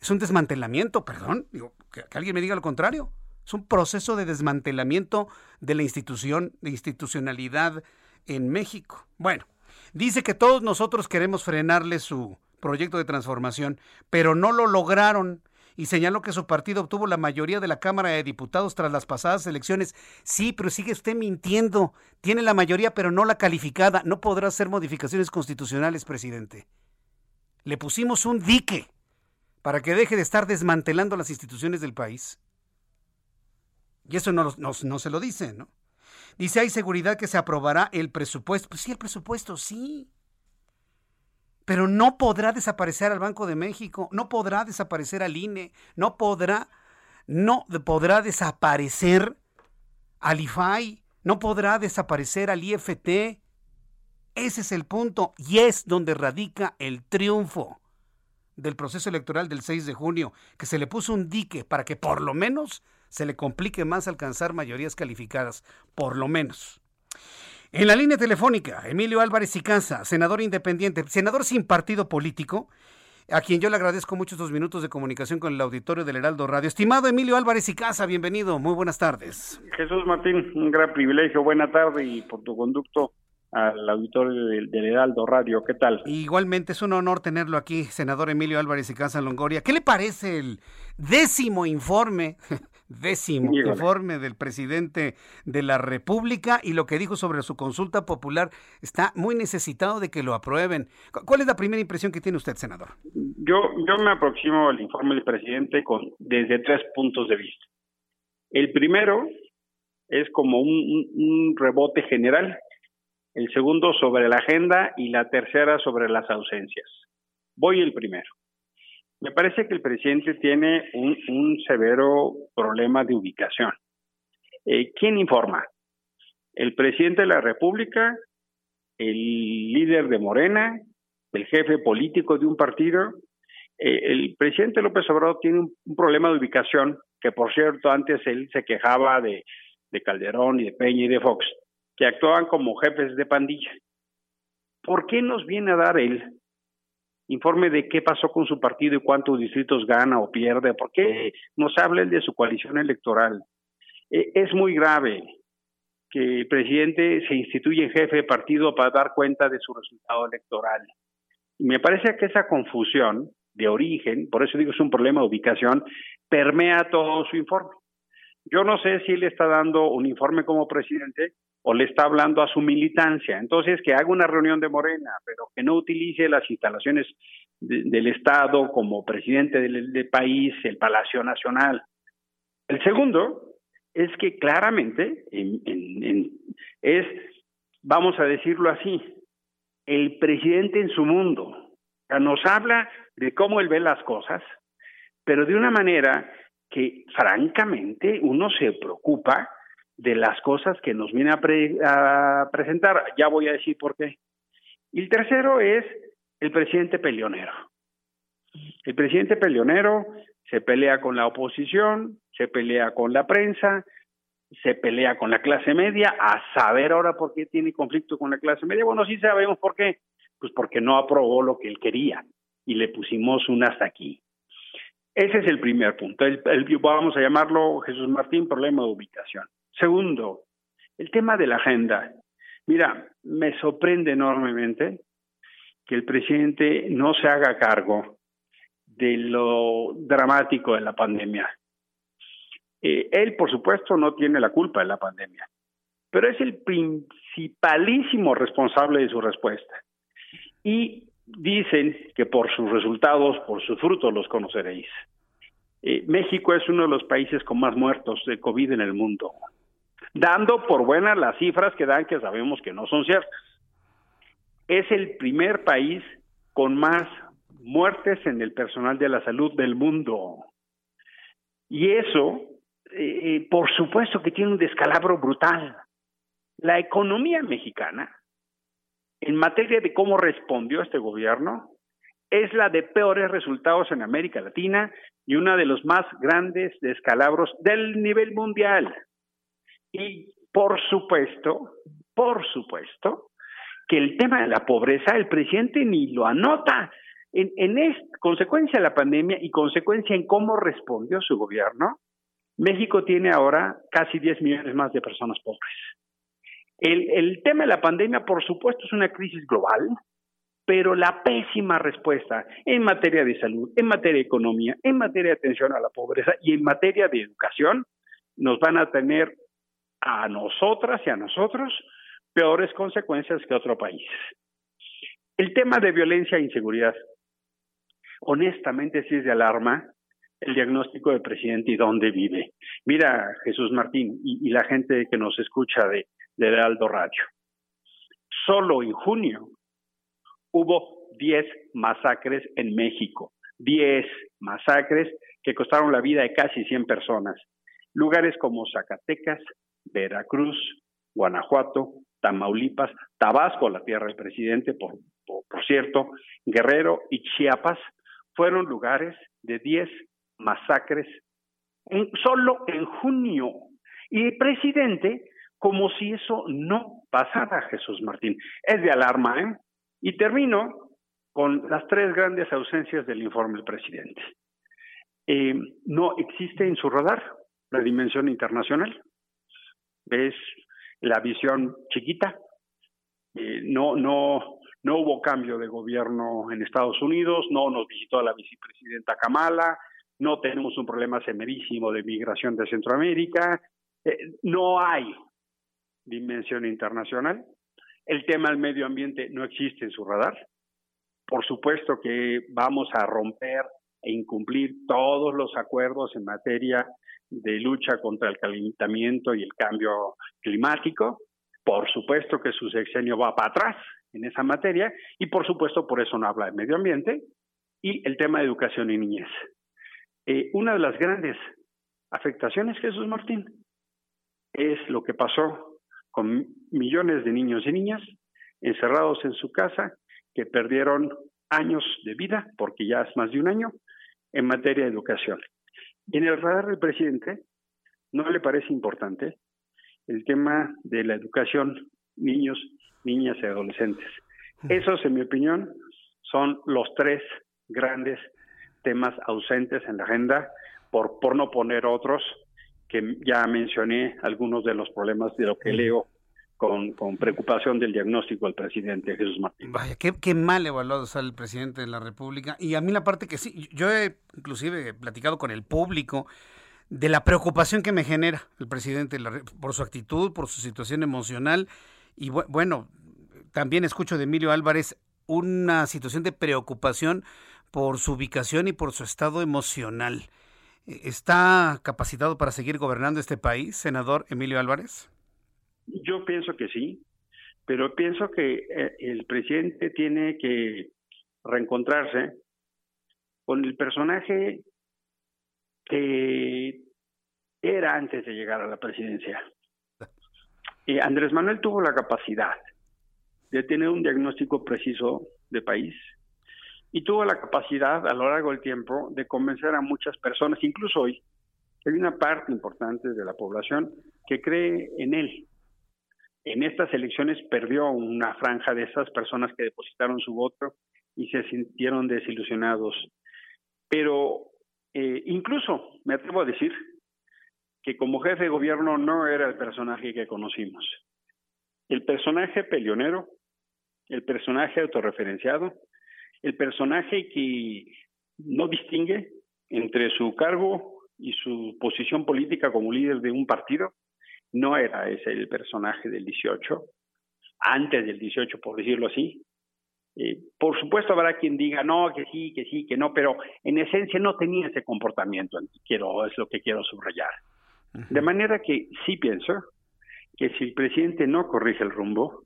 Es un desmantelamiento, perdón, que, que, alguien me diga lo contrario. Es un proceso de desmantelamiento de la institución, de institucionalidad en México. Bueno, dice que todos nosotros queremos frenarle su proyecto de transformación, pero no lo lograron y señaló que su partido obtuvo la mayoría de la Cámara de Diputados tras las pasadas elecciones. Sí, pero sigue usted mintiendo. Tiene la mayoría, pero no la calificada. No podrá hacer modificaciones constitucionales, presidente. Le pusimos un dique para que deje de estar desmantelando las instituciones del país. Y eso no, no, no se lo dice, ¿no? Dice, hay seguridad que se aprobará el presupuesto. Pues sí, el presupuesto, sí pero no podrá desaparecer al Banco de México, no podrá desaparecer al INE, no podrá, no podrá desaparecer al IFAI, no podrá desaparecer al IFT. Ese es el punto y es donde radica el triunfo del proceso electoral del 6 de junio, que se le puso un dique para que por lo menos se le complique más alcanzar mayorías calificadas, por lo menos. En la línea telefónica, Emilio Álvarez y Casa, senador independiente, senador sin partido político, a quien yo le agradezco mucho estos minutos de comunicación con el auditorio del Heraldo Radio. Estimado Emilio Álvarez y Casa, bienvenido, muy buenas tardes. Jesús Martín, un gran privilegio, buena tarde y por tu conducto al auditorio del, Heraldo Radio. ¿Qué tal? Igualmente es un honor tenerlo aquí, senador Emilio Álvarez y Casa Longoria. ¿Qué le parece el décimo informe, décimo informe del presidente de la República y lo que dijo sobre su consulta popular? Está muy necesitado de que lo aprueben. ¿Cuál es la primera impresión que tiene usted, senador? Yo, yo me aproximo al informe del presidente con, desde tres puntos de vista. El primero es como un rebote general el segundo sobre la agenda y la tercera sobre las ausencias. Voy el primero. Me parece que el presidente tiene un, severo problema de ubicación. Eh, ¿Quién informa? ¿El presidente de la República? ¿El líder de Morena? ¿El jefe político de un partido? Eh, el presidente López Obrador tiene un, problema de ubicación, que por cierto antes él se quejaba de Calderón y de Peña y de Fox que actuaban como jefes de pandilla. ¿Por qué nos viene a dar él informe de qué pasó con su partido y cuántos distritos gana o pierde? ¿Por qué nos habla él de su coalición electoral? E, es muy grave que el presidente se instituye jefe de partido para dar cuenta de su resultado electoral. me parece que esa confusión de origen, por eso digo es un problema de ubicación, permea todo su informe. Yo no sé si él está dando un informe como presidente o le está hablando a su militancia. Entonces, que haga una reunión de Morena, pero que no utilice las instalaciones del Estado como presidente del, país, el Palacio Nacional. El segundo es que claramente es, vamos a decirlo así, el presidente en su mundo. nos habla de cómo él ve las cosas, pero de una manera que francamente uno se preocupa de las cosas que nos viene a, presentar. Ya voy a decir por qué. Y el tercero es el presidente peleonero. El presidente peleonero se pelea con la oposición, se pelea con la prensa, se pelea con la clase media, a saber ahora por qué tiene conflicto con la clase media. Bueno, sí sabemos por qué. Pues porque no aprobó lo que él quería y le pusimos un hasta aquí. Ese es el primer punto. El, vamos a llamarlo, Jesús Martín, problema de ubicación. Segundo, el tema de la agenda. Mira, me sorprende enormemente que el presidente no se haga cargo de lo dramático de la pandemia. Eh, él, por supuesto, no tiene la culpa de la pandemia, pero es el principalísimo responsable de su respuesta. Y dicen que por sus resultados, por sus frutos los conoceréis. Eh, México es uno de los países con más muertos de COVID en el mundo dando por buenas las cifras que dan, que sabemos que no son ciertas. Es el primer país con más muertes en el personal de la salud del mundo. Y eso, eh, eh, por supuesto que tiene un descalabro brutal. La economía mexicana, en materia de cómo respondió este gobierno, es la de peores resultados en América Latina y una de los más grandes descalabros del nivel mundial. Y por supuesto, por supuesto, que el tema de la pobreza el presidente ni lo anota. En, en consecuencia de la pandemia y consecuencia en cómo respondió su gobierno, México tiene ahora casi 10 millones más de personas pobres. El, el tema de la pandemia, por supuesto, es una crisis global, pero la pésima respuesta en materia de salud, en materia de economía, en materia de atención a la pobreza y en materia de educación nos van a tener a nosotras y a nosotros peores consecuencias que otro país. El tema de violencia e inseguridad, honestamente sí es de alarma el diagnóstico del presidente y dónde vive. Mira, Jesús Martín y, la gente que nos escucha de, de Aldo Radio. Solo en junio hubo 10 masacres en México, 10 masacres que costaron la vida de casi 100 personas. Lugares como Zacatecas, Veracruz, Guanajuato, Tamaulipas, Tabasco, la tierra del presidente, por, por, cierto, Guerrero y Chiapas fueron lugares de 10 masacres solo en junio. Y el presidente, como si eso no pasara, Jesús Martín, es de alarma, ¿eh? Y termino con las tres grandes ausencias del informe del presidente. Eh, no existe en su radar la dimensión internacional. Es la visión chiquita. Eh, no, no, no hubo cambio de gobierno en Estados Unidos, no nos visitó la vicepresidenta Kamala, no tenemos un problema semerísimo de migración de Centroamérica, eh, no hay dimensión internacional. El tema del medio ambiente no existe en su radar. Por supuesto que vamos a romper e incumplir todos los acuerdos en materia de lucha contra el calentamiento y el cambio climático. Por supuesto que su sexenio va para atrás en esa materia y por supuesto por eso no habla de medio ambiente y el tema de educación y niñez. Eh, una de las grandes afectaciones, Jesús Martín, es lo que pasó con millones de niños y niñas encerrados en su casa que perdieron años de vida, porque ya es más de un año, en materia de educación. Y en el radar del presidente, ¿no le parece importante el tema de la educación, niños, niñas y adolescentes? Esos, en mi opinión, son los tres grandes temas ausentes en la agenda, por, por no poner otros que ya mencioné algunos de los problemas de lo que leo con, con, preocupación del diagnóstico del presidente Jesús Martín. Vaya, qué, mal evaluado está el presidente de la República. Y a mí la parte que sí, yo he inclusive platicado con el público de la preocupación que me genera el presidente por su actitud, por su situación emocional. Y bueno, también escucho de Emilio Álvarez una situación de preocupación por su ubicación y por su estado emocional. ¿Está capacitado para seguir gobernando este país, senador Emilio Álvarez? Yo pienso que sí, pero pienso que eh, el presidente tiene que reencontrarse con el personaje que era antes de llegar a la presidencia. Andrés Manuel tuvo la capacidad de tener un diagnóstico preciso de país, y tuvo la capacidad a lo largo del tiempo de convencer a muchas personas, incluso hoy, hay una parte importante de la población que cree en él. En estas elecciones perdió una franja de esas personas que depositaron su voto y se sintieron desilusionados. Pero eh, incluso me atrevo a decir que como jefe de gobierno no era el personaje que conocimos. El personaje peleonero, el personaje autorreferenciado, el personaje que no distingue entre su cargo y su posición política como líder de un partido, no era ese el personaje del 18, antes del 18, por decirlo así. Eh, por supuesto habrá quien diga no, que sí, que sí, que no, pero en esencia no tenía ese comportamiento, quiero, es lo que quiero subrayar. De manera que sí pienso que si el presidente no corrige el rumbo,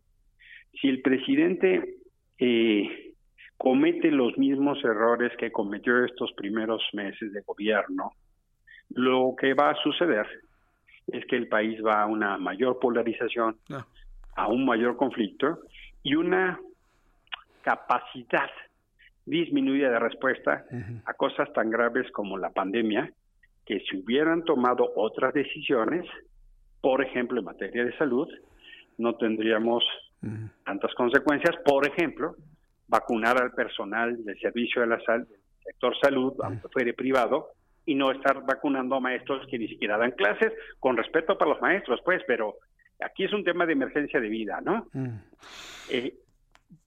si el presidente eh, comete los mismos errores que cometió estos primeros meses de gobierno, lo que va a suceder es que el país va a una mayor polarización, ah. a un mayor conflicto y una capacidad disminuida de respuesta a cosas tan graves como la pandemia, que si hubieran tomado otras decisiones, por ejemplo en materia de salud, no tendríamos tantas consecuencias. Por ejemplo, vacunar al personal del servicio de la salud, del sector salud, aunque fuere privado, y no estar vacunando a maestros que ni siquiera dan clases, con respeto para los maestros, pues, pero aquí es un tema de emergencia de vida, ¿no? Mm. Eh,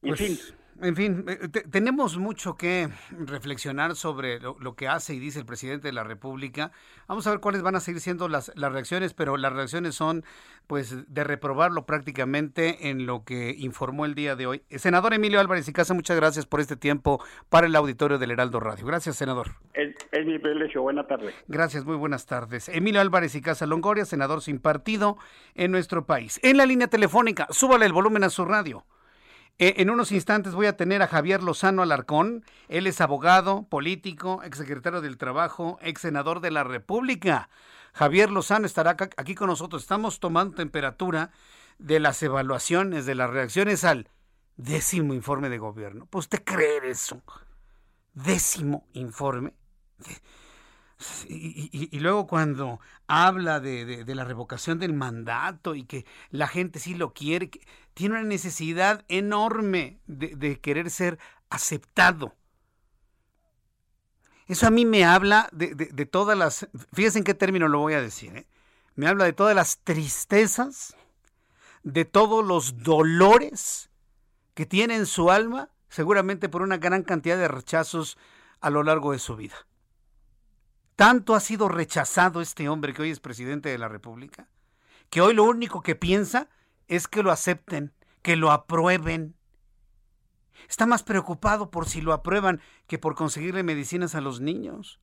en pues, fin. En fin, eh, tenemos mucho que reflexionar sobre lo, que hace y dice el presidente de la República. Vamos a ver cuáles van a seguir siendo las, las reacciones, pero las reacciones son pues de reprobarlo prácticamente en lo que informó el día de hoy. Senador Emilio Álvarez y Casa, muchas gracias por este tiempo para el auditorio del Heraldo Radio. Gracias, senador. Es, mi privilegio. Buenas tardes. Gracias, muy buenas tardes. Emilio Álvarez y Casa Longoria, senador sin partido en nuestro país. En la línea telefónica, súbale el volumen a su radio. Eh, en unos instantes voy a tener a Javier Lozano Alarcón. Él es abogado, político, exsecretario del Trabajo, ex senador de la República. Javier Lozano estará aquí con nosotros. Estamos tomando temperatura de las evaluaciones, de las reacciones al décimo informe de gobierno. ¿Puede usted creer eso? Décimo informe. Y, luego cuando habla de, la revocación del mandato y que la gente sí lo quiere, tiene una necesidad enorme de, querer ser aceptado. Eso a mí me habla de, todas las, fíjense en qué término lo voy a decir, ¿eh? me habla de todas las tristezas, de todos los dolores que tiene en su alma, seguramente por una gran cantidad de rechazos a lo largo de su vida. Tanto ha sido rechazado este hombre que hoy es presidente de la República, que hoy lo único que piensa es que lo acepten, que lo aprueben. Está más preocupado por si lo aprueban que por conseguirle medicinas a los niños.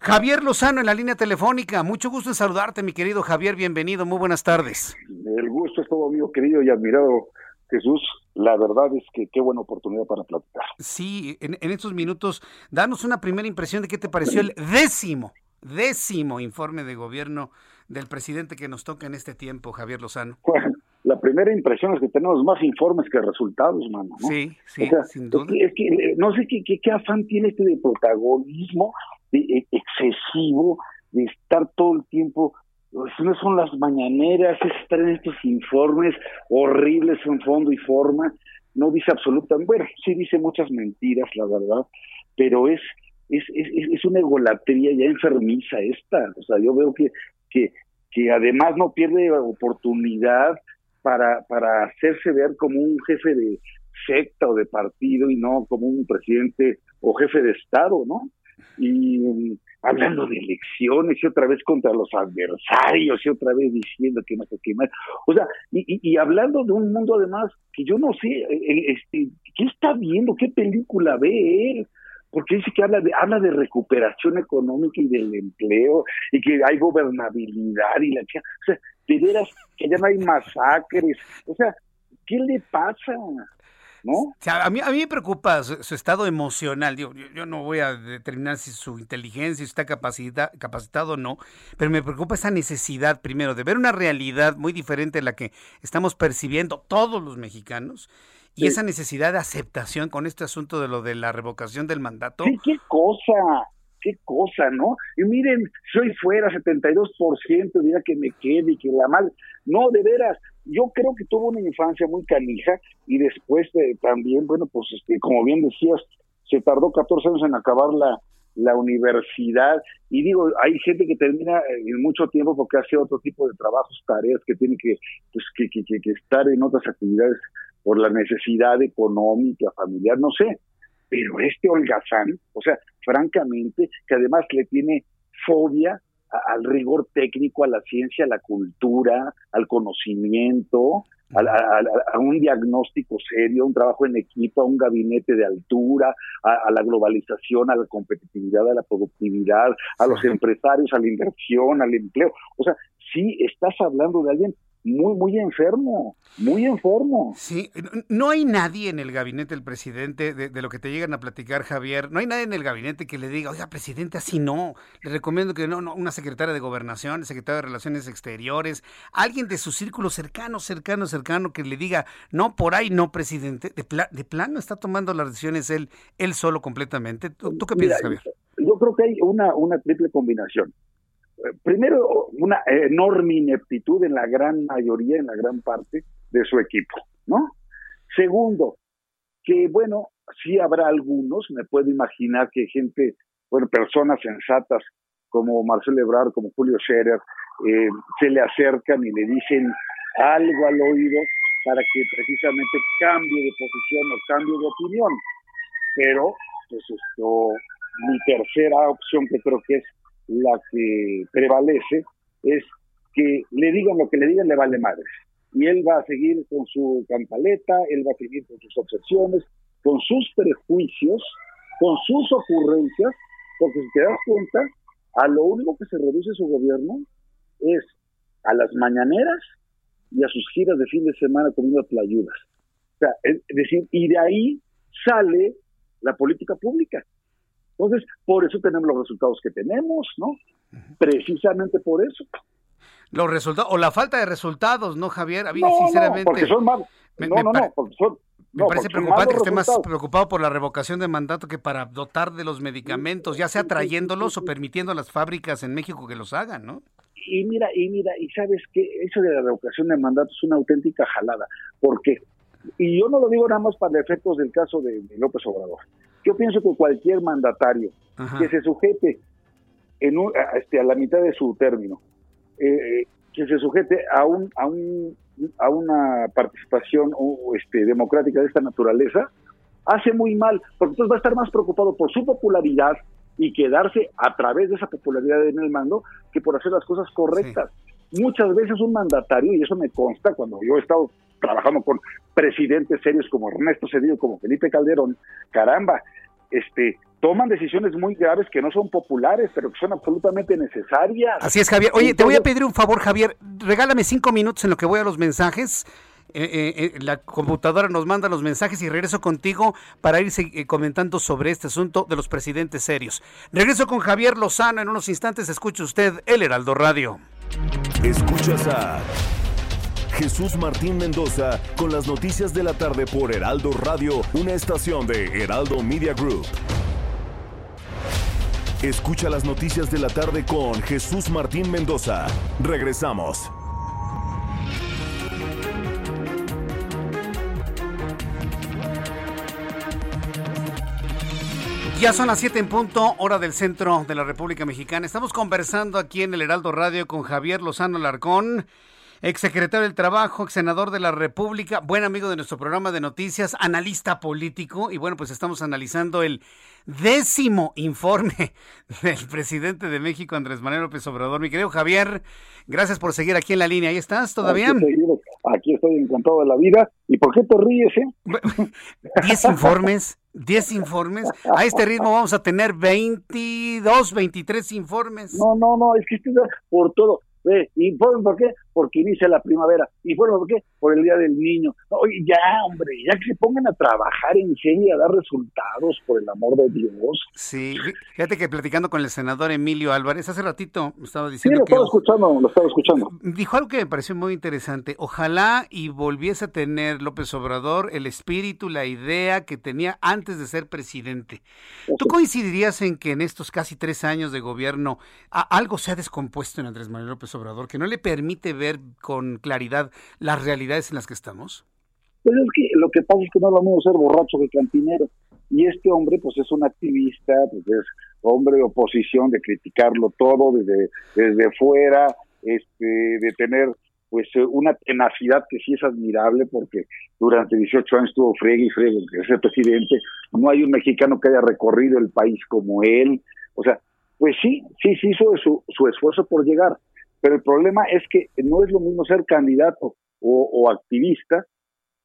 Javier Lozano en la línea telefónica. Mucho gusto en saludarte, mi querido Javier. Bienvenido. Muy buenas tardes. El gusto es todo mío, querido y admirado Jesús. La verdad es que qué buena oportunidad para platicar. Sí, en, estos minutos, danos una primera impresión de qué te pareció el décimo, décimo informe de gobierno del presidente que nos toca en este tiempo, Javier Lozano. Bueno, la primera impresión es que tenemos más informes que resultados, mano. Sí, sí, sin duda. Es que, eh, no sé qué, qué, afán tiene este de protagonismo de, excesivo, de estar todo el tiempo pues, no son las mañaneras, es estar en estos informes horribles en fondo y forma, no dice absolutamente, bueno, sí dice muchas mentiras, la verdad, pero es, es, es, es una egolatría ya enfermiza esta, o sea, yo veo que, que, que además no pierde oportunidad para, para hacerse ver como un jefe de secta o de partido y no como un presidente o jefe de Estado, ¿no? Y hablando de elecciones y otra vez contra los adversarios y otra vez diciendo que no sé qué más. O sea, y, y, hablando de un mundo además que yo no sé, este, ¿qué está viendo? ¿Qué película ve él? Porque dice que habla de, habla de recuperación económica y del empleo y que hay gobernabilidad y la O sea, de veras que ya no hay masacres. O sea, ¿qué le pasa? ¿No? a, mí, a mí me preocupa su, estado emocional. Yo, yo, no voy a determinar si su inteligencia, si está capacitado o no, pero me preocupa esa necesidad, primero, de ver una realidad muy diferente a la que estamos percibiendo todos los mexicanos y esa necesidad de aceptación con este asunto de lo de la revocación del mandato. ¿Qué, cosa? qué cosa, ¿no? Y miren, soy fuera 72%, diría que me quede y que la mal. No, de veras, yo creo que tuvo una infancia muy canija y después también, bueno, pues este, como bien decías, se tardó 14 años en acabar la, la universidad. Y digo, hay gente que termina en mucho tiempo porque hace otro tipo de trabajos, tareas que tiene que, pues, que, que, que, estar en otras actividades por la necesidad económica, familiar, no sé, pero este holgazán, o sea, francamente, que además le tiene fobia al rigor técnico, a la ciencia, a la cultura, al conocimiento, a, un diagnóstico serio, un trabajo en equipo, a un gabinete de altura, a, la globalización, a la competitividad, a la productividad, a los empresarios, a la inversión, al empleo. O sea, sí estás hablando de alguien muy, muy enfermo, muy enfermo. Sí, no hay nadie en el gabinete del presidente, de, lo que te llegan a platicar, Javier, no hay nadie en el gabinete que le diga, oiga, presidente, así no. Le recomiendo que no, no una secretaria de gobernación, secretaria de Relaciones Exteriores, alguien de su círculo cercano, cercano, cercano, que le diga, no, por ahí no, presidente. De, de plano está tomando las decisiones él, él solo completamente. ¿Tú, qué piensas, Javier? Yo creo que hay una, una triple combinación primero, una enorme ineptitud en la gran mayoría, en la gran parte de su equipo, ¿no? Segundo, que bueno, sí habrá algunos, me puedo imaginar que gente, bueno, personas sensatas como Marcelo Ebrard, como Julio Scherer, eh, se le acercan y le dicen algo al oído para que precisamente cambie de posición o cambie de opinión. Pero, pues esto, mi tercera opción que creo que es la que prevalece es que le digan lo que le digan, le vale madres. Y él va a seguir con su cantaleta, él va a seguir con sus obsesiones, con sus prejuicios, con sus ocurrencias, porque si te das cuenta, a lo único que se reduce su gobierno es a las mañaneras y a sus giras de fin de semana comiendo playudas. O sea, es decir, y de ahí sale la política pública. Entonces, por eso tenemos los resultados que tenemos, ¿no? Precisamente por eso. los resultados, o la falta de resultados, ¿no, Javier? A mí, No, no, sinceramente. porque son mal. me- no, me no, no, porque son. Me no, parece preocupante que esté más preocupado por la revocación de mandato que para dotar de los medicamentos, ya sea trayéndolos o permitiendo a las fábricas en México que los hagan, ¿no? Y mira, y mira, y sabes que eso de la revocación de mandato es una auténtica jalada. porque Y yo no lo digo nada más para efectos del caso de, de López Obrador. Yo pienso que cualquier mandatario que se sujete en un- a, este, a la mitad de su término, eh, que se sujete a un a un a una participación o, este, democrática de esta naturaleza, hace muy mal, porque entonces va a estar más preocupado por su popularidad y quedarse a través de esa popularidad en el mando que por hacer las cosas correctas. Muchas veces un mandatario, y eso me consta cuando yo he estado trabajando con presidentes serios como Ernesto Cedillo, como Felipe Calderón, caramba, este, toman decisiones muy graves que no son populares, pero que son absolutamente necesarias. Así es, Javier. Oye, te voy a pedir un favor, Javier. Regálame cinco minutos en lo que voy a los mensajes. Eh, eh, eh, la computadora nos manda los mensajes y regreso contigo para ir eh, comentando sobre este asunto de los presidentes serios. Regreso con Javier Lozano en unos instantes. Escuche usted El Heraldo Radio. Escuchas a Jesús Martín Mendoza con las noticias de la tarde por Heraldo Radio, una estación de Heraldo Media Group. Escucha las noticias de la tarde con Jesús Martín Mendoza. Regresamos. Ya son las 7 en punto, hora del centro de la República Mexicana. Estamos conversando aquí en el Heraldo Radio con Javier Lozano Larcón, exsecretario del Trabajo, ex senador de la República, buen amigo de nuestro programa de noticias, analista político. Y bueno, pues estamos analizando el décimo informe del presidente de México, Andrés Manuel López Obrador. Mi querido Javier, gracias por seguir aquí en la línea. ¿Ahí estás todavía? Aquí estoy, aquí estoy encantado de la vida. ¿Y por qué te ríes, eh? Diez informes, 10 informes. A este ritmo vamos a tener 22, 23 informes. No, no, no, es que estoy por todo. Ve, informe por qué, porque inicia la primavera. Informe por qué, por el Día del Niño. No, oye, ya, hombre, ya que se pongan a trabajar en serio, a dar resultados, por el amor de Dios. Sí, fíjate que platicando con el senador Emilio Álvarez, hace ratito me estaba Sí, diciendo lo que estaba escuchando, lo estaba escuchando. dijo algo que me pareció muy interesante. Ojalá y volviese a tener López Obrador el espíritu, la idea que tenía antes de ser presidente. ¿Tú coincidirías en que en estos casi tres años de gobierno algo se ha descompuesto en Andrés Manuel López Obrador que no le permite ver con claridad las realidades en las que estamos? Pues es que lo que pasa es que no es lo mismo ser borracho que cantinero. Y este hombre, pues es un activista, pues es hombre de oposición, de criticarlo todo desde, desde fuera, este, de tener pues una tenacidad que sí es admirable porque durante 18 años estuvo friegue y friegue ese presidente. No hay un mexicano que haya recorrido el país como él. O sea, pues sí, sí, sí hizo su, su esfuerzo por llegar. Pero el problema es que no es lo mismo ser candidato o, activista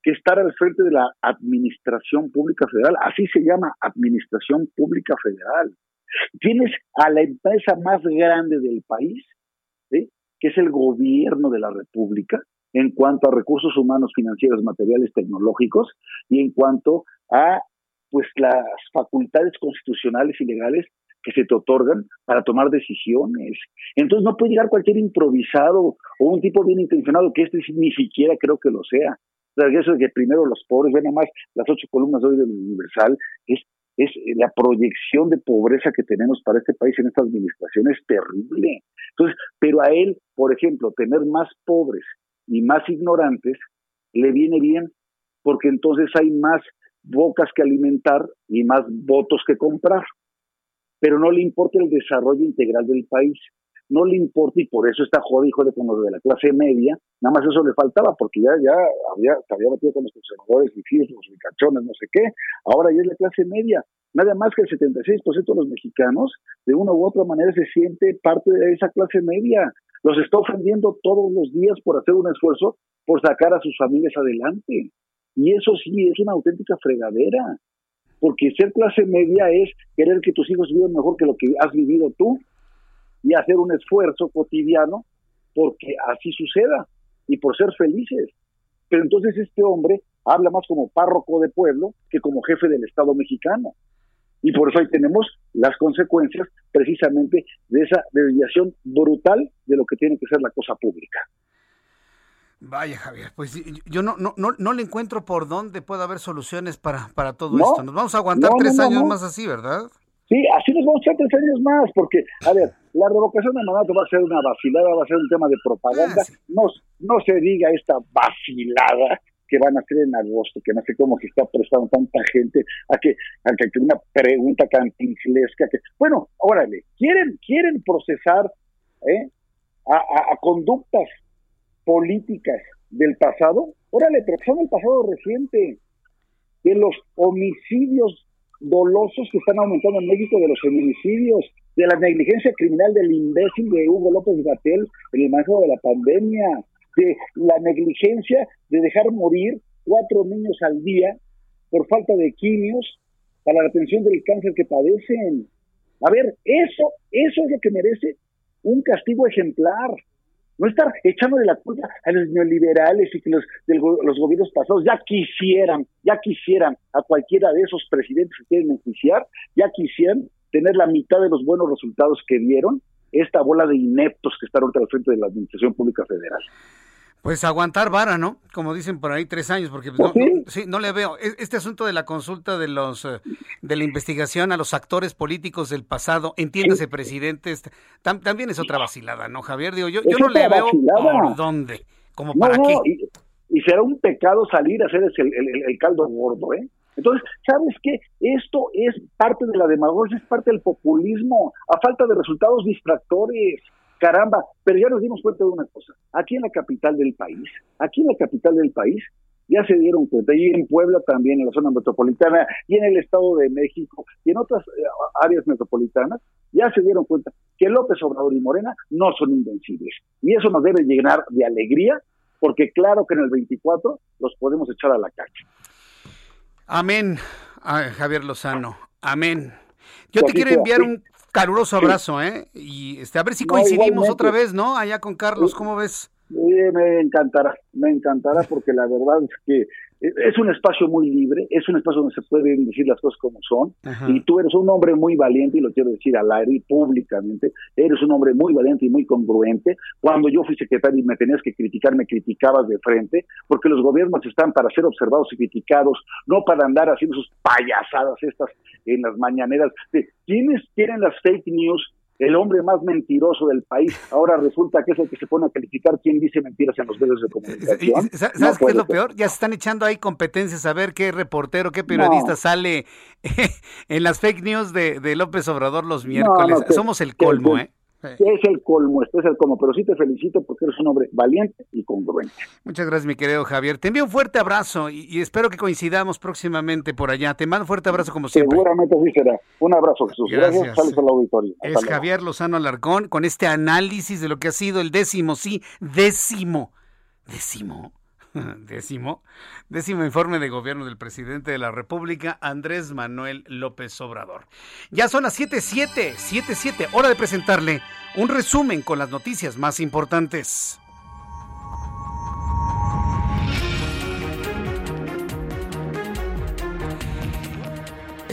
que estar al frente de la Administración Pública Federal. Así se llama, Administración Pública Federal. Tienes a la empresa más grande del país, que es el gobierno de la República, en cuanto a recursos humanos, financieros, materiales, tecnológicos, y en cuanto a pues las facultades constitucionales y legales que se te otorgan para tomar decisiones. Entonces no puede llegar cualquier improvisado o un tipo bien intencionado, que este ni siquiera creo que lo sea. O sea, eso de que primero los pobres, ven más las ocho columnas hoy del Universal, es, es la proyección de pobreza que tenemos para este país en esta administración es terrible. Entonces, pero a él, por ejemplo, tener más pobres y más ignorantes, le viene bien, porque entonces hay más bocas que alimentar y más votos que comprar pero no le importa el desarrollo integral del país. No le importa y por eso está jodido con los de la clase media. Nada más eso le faltaba porque ya, ya había, se había batido con los conservadores, difíciles, los ricachones, no sé qué. Ahora ya es la clase media. Nada más que el 76% de los mexicanos, de una u otra manera, se siente parte de esa clase media. Los está ofendiendo todos los días por hacer un esfuerzo por sacar a sus familias adelante. Y eso sí es una auténtica fregadera porque ser clase media es querer que tus hijos vivan mejor que lo que has vivido tú y hacer un esfuerzo cotidiano porque así suceda y por ser felices. Pero entonces este hombre habla más como párroco de pueblo que como jefe del Estado mexicano. Y por eso ahí tenemos las consecuencias precisamente de esa desviación brutal de lo que tiene que ser la cosa pública. Vaya, Javier, pues yo no, no, no, no le encuentro por dónde puede haber soluciones para, para todo esto. Nos vamos a aguantar tres años más así, ¿verdad? Sí, así nos vamos a echar tres años más, porque, a ver, la revocación de mandato va a ser una vacilada, va a ser un tema de propaganda. Ah, no, no se diga esta vacilada que van a hacer en agosto, que no sé cómo se está prestando tanta gente a que, a que una pregunta cantinflesca que, bueno, órale, quieren, quieren procesar ¿eh? a, a conductas políticas del pasado, órale, pero son el pasado reciente, de los homicidios dolosos que están aumentando en México, de los feminicidios, de la negligencia criminal del imbécil de Hugo López Gatel en el manejo de la pandemia, de la negligencia de dejar morir cuatro niños al día por falta de quimios para la atención del cáncer que padecen. A ver, eso, eso es lo que merece un castigo ejemplar. No estar echándole la culpa a los neoliberales y que los, los gobiernos pasados ya quisieran, ya quisieran a cualquiera de esos presidentes que quieren enjuiciar, ya quisieran tener la mitad de los buenos resultados que dieron esta bola de ineptos que están ahorita al frente de la Administración Pública Federal. Pues aguantar vara, ¿no? Como dicen por ahí, tres años, porque pues, no, sí, no le veo. E, este asunto de la consulta de los eh, de la investigación a los actores políticos del pasado, entiéndase, presidente, este, también es otra vacilada, ¿no, Javier? Digo, yo, yo no le veo por dónde, como para qué. Y, será un pecado salir a hacer el, el, caldo gordo, ¿eh? Entonces, ¿sabes qué? Esto es parte de la demagogia, es parte del populismo, a falta de resultados distractores caramba, pero ya nos dimos cuenta de una cosa, aquí en la capital del país, aquí en la capital del país, ya se dieron cuenta, y en Puebla también, en la zona metropolitana, y en el Estado de México, y en otras eh, áreas metropolitanas, ya se dieron cuenta que López Obrador y Morena no son invencibles. Y eso nos debe llenar de alegría, porque claro que en el 24 los podemos echar a la calle. Amén, Javier Lozano. Amén. Yo te quiero enviar un Caluroso abrazo, ¿eh? Y este, a ver si coincidimos otra vez, ¿no? Allá con Carlos, ¿cómo ves? me encantará, me encantará porque la verdad es que es un espacio muy libre, es un espacio donde se pueden decir las cosas como son, y tú eres un hombre muy valiente, y lo quiero decir al aire y públicamente, eres un hombre muy valiente y muy congruente. Cuando yo fui secretario y me tenías que criticar, me criticabas de frente, porque los gobiernos están para ser observados y criticados, no para andar haciendo sus payasadas estas en las mañaneras. ¿Quiénes quieren las fake news? El hombre más mentiroso del país, ahora resulta que es el que se pone a calificar quién dice mentiras en los medios de comunicación. ¿Sabes qué es lo peor? Ya se están echando ahí competencias a ver qué reportero, qué periodista sale en las fake news de, López Obrador los miércoles. Somos el colmo, ¿eh? Es el colmo, este es el colmo, pero sí te felicito porque eres un hombre valiente y congruente. Muchas gracias, mi querido Javier. Te envío un fuerte abrazo y, espero que coincidamos próximamente por allá. Te mando un fuerte abrazo como siempre. Seguramente así será. Un abrazo, Jesús. Gracias. gracias al auditorio. es Javier Lozano Alarcón con este análisis de lo que ha sido el décimo, sí, décimo, décimo décimo, décimo informe de gobierno del presidente de la República, Andrés Manuel López Obrador. Ya son las 7.7, 7.7, hora de presentarle un resumen con las noticias más importantes.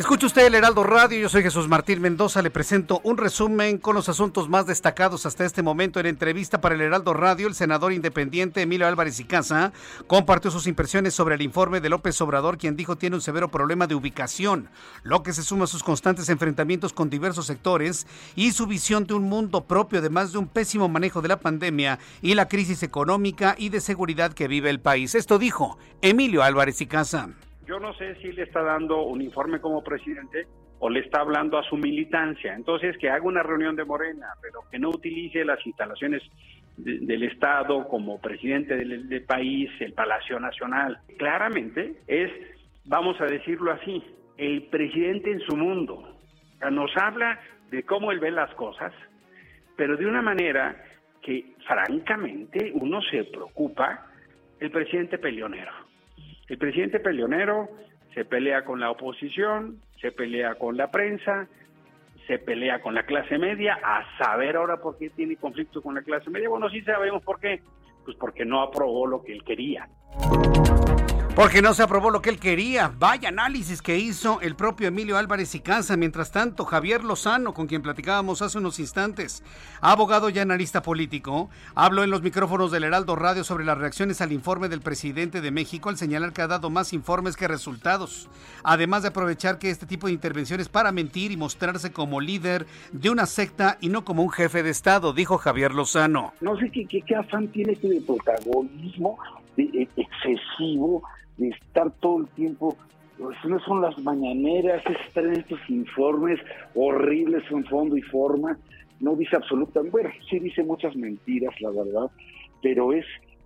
Escucha usted el Heraldo Radio, yo soy Jesús Martín Mendoza, le presento un resumen con los asuntos más destacados hasta este momento. En entrevista para el Heraldo Radio, el senador independiente Emilio Álvarez y Casa compartió sus impresiones sobre el informe de López Obrador, quien dijo tiene un severo problema de ubicación, lo que se suma a sus constantes enfrentamientos con diversos sectores y su visión de un mundo propio, además de un pésimo manejo de la pandemia y la crisis económica y de seguridad que vive el país. Esto dijo Emilio Álvarez y Casa. Yo no sé si le está dando un informe como presidente o le está hablando a su militancia. Entonces, que haga una reunión de Morena, pero que no utilice las instalaciones del Estado como presidente del, país, el Palacio Nacional. Claramente es, vamos a decirlo así, el presidente en su mundo. nos habla de cómo él ve las cosas, pero de una manera que francamente uno se preocupa, el presidente peleonero. El presidente peleonero se pelea con la oposición, se pelea con la prensa, se pelea con la clase media, a saber ahora por qué tiene conflicto con la clase media. Bueno, sí sabemos por qué, pues porque no aprobó lo que él quería. Porque no se aprobó lo que él quería. Vaya análisis que hizo el propio Emilio Álvarez y Casa. Mientras tanto, Javier Lozano, con quien platicábamos hace unos instantes, abogado y analista político, habló en los micrófonos del Heraldo Radio sobre las reacciones al informe del presidente de México al señalar que ha dado más informes que resultados. Además de aprovechar que este tipo de intervenciones para mentir y mostrarse como líder de una secta y no como un jefe de Estado, dijo Javier Lozano. No sé qué, qué, qué afán tiene este de protagonismo de, de, excesivo de estar todo el tiempo, pues no son las mañaneras, es estar en estos informes horribles en fondo y forma, no dice absolutamente, bueno, sí dice muchas mentiras, la verdad, pero es,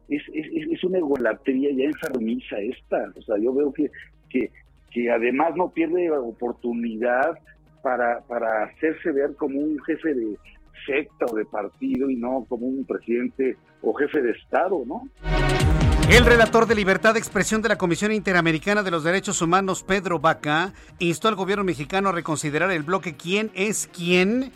es, es, es una egolatría ya enfermiza esta, o sea, yo veo que, que, que además no pierde oportunidad para, para hacerse ver como un jefe de secta o de partido y no como un presidente o jefe de Estado, ¿no? El relator de libertad de expresión de la Comisión Interamericana de los Derechos Humanos, Pedro Vaca, instó al gobierno mexicano a reconsiderar el bloque quién es quién,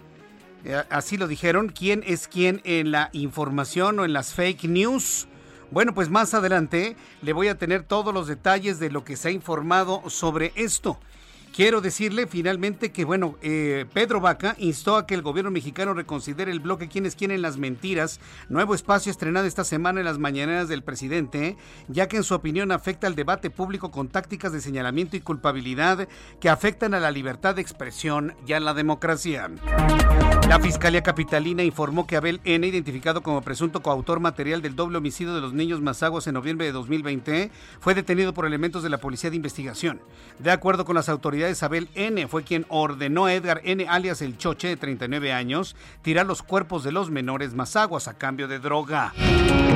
eh, así lo dijeron, quién es quién en la información o en las fake news. Bueno, pues más adelante le voy a tener todos los detalles de lo que se ha informado sobre esto. Quiero decirle finalmente que, bueno, eh, Pedro Vaca instó a que el gobierno mexicano reconsidere el bloque Quienes quieren las mentiras, nuevo espacio estrenado esta semana en las mañaneras del presidente, ya que en su opinión afecta al debate público con tácticas de señalamiento y culpabilidad que afectan a la libertad de expresión y a la democracia. La Fiscalía Capitalina informó que Abel N., identificado como presunto coautor material del doble homicidio de los niños Mazaguas en noviembre de 2020, fue detenido por elementos de la Policía de Investigación. De acuerdo con las autoridades, Abel N. fue quien ordenó a Edgar N. alias el Choche, de 39 años, tirar los cuerpos de los menores Mazaguas a cambio de droga.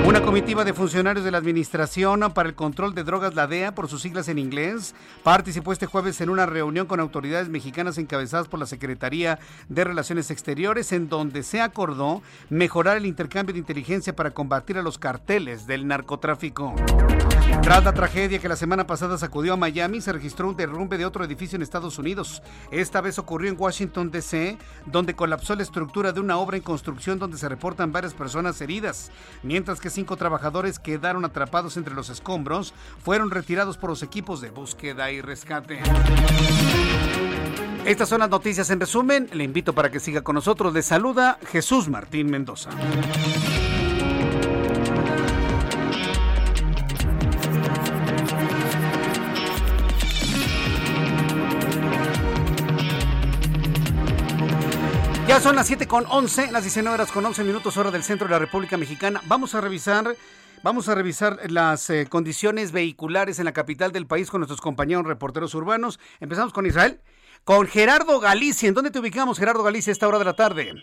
Una comitiva de funcionarios de la Administración para el Control de Drogas, la DEA, por sus siglas en inglés, participó este jueves en una reunión con autoridades mexicanas encabezadas por la Secretaría de Relaciones Exteriores, en donde se acordó mejorar el intercambio de inteligencia para combatir a los carteles del narcotráfico. Tras la tragedia que la semana pasada sacudió a Miami, se registró un derrumbe de otro edificio en Estados Unidos. Esta vez ocurrió en Washington, D.C., donde colapsó la estructura de una obra en construcción donde se reportan varias personas heridas, mientras que cinco trabajadores quedaron atrapados entre los escombros, fueron retirados por los equipos de búsqueda y rescate. Estas son las noticias en resumen. Le invito para que siga con nosotros. Le saluda Jesús Martín Mendoza. Son las 7 con 11, las 19 horas con 11 minutos hora del centro de la República Mexicana. Vamos a revisar, vamos a revisar las eh, condiciones vehiculares en la capital del país con nuestros compañeros reporteros urbanos. Empezamos con Israel, con Gerardo Galicia. ¿En dónde te ubicamos, Gerardo Galicia, a esta hora de la tarde?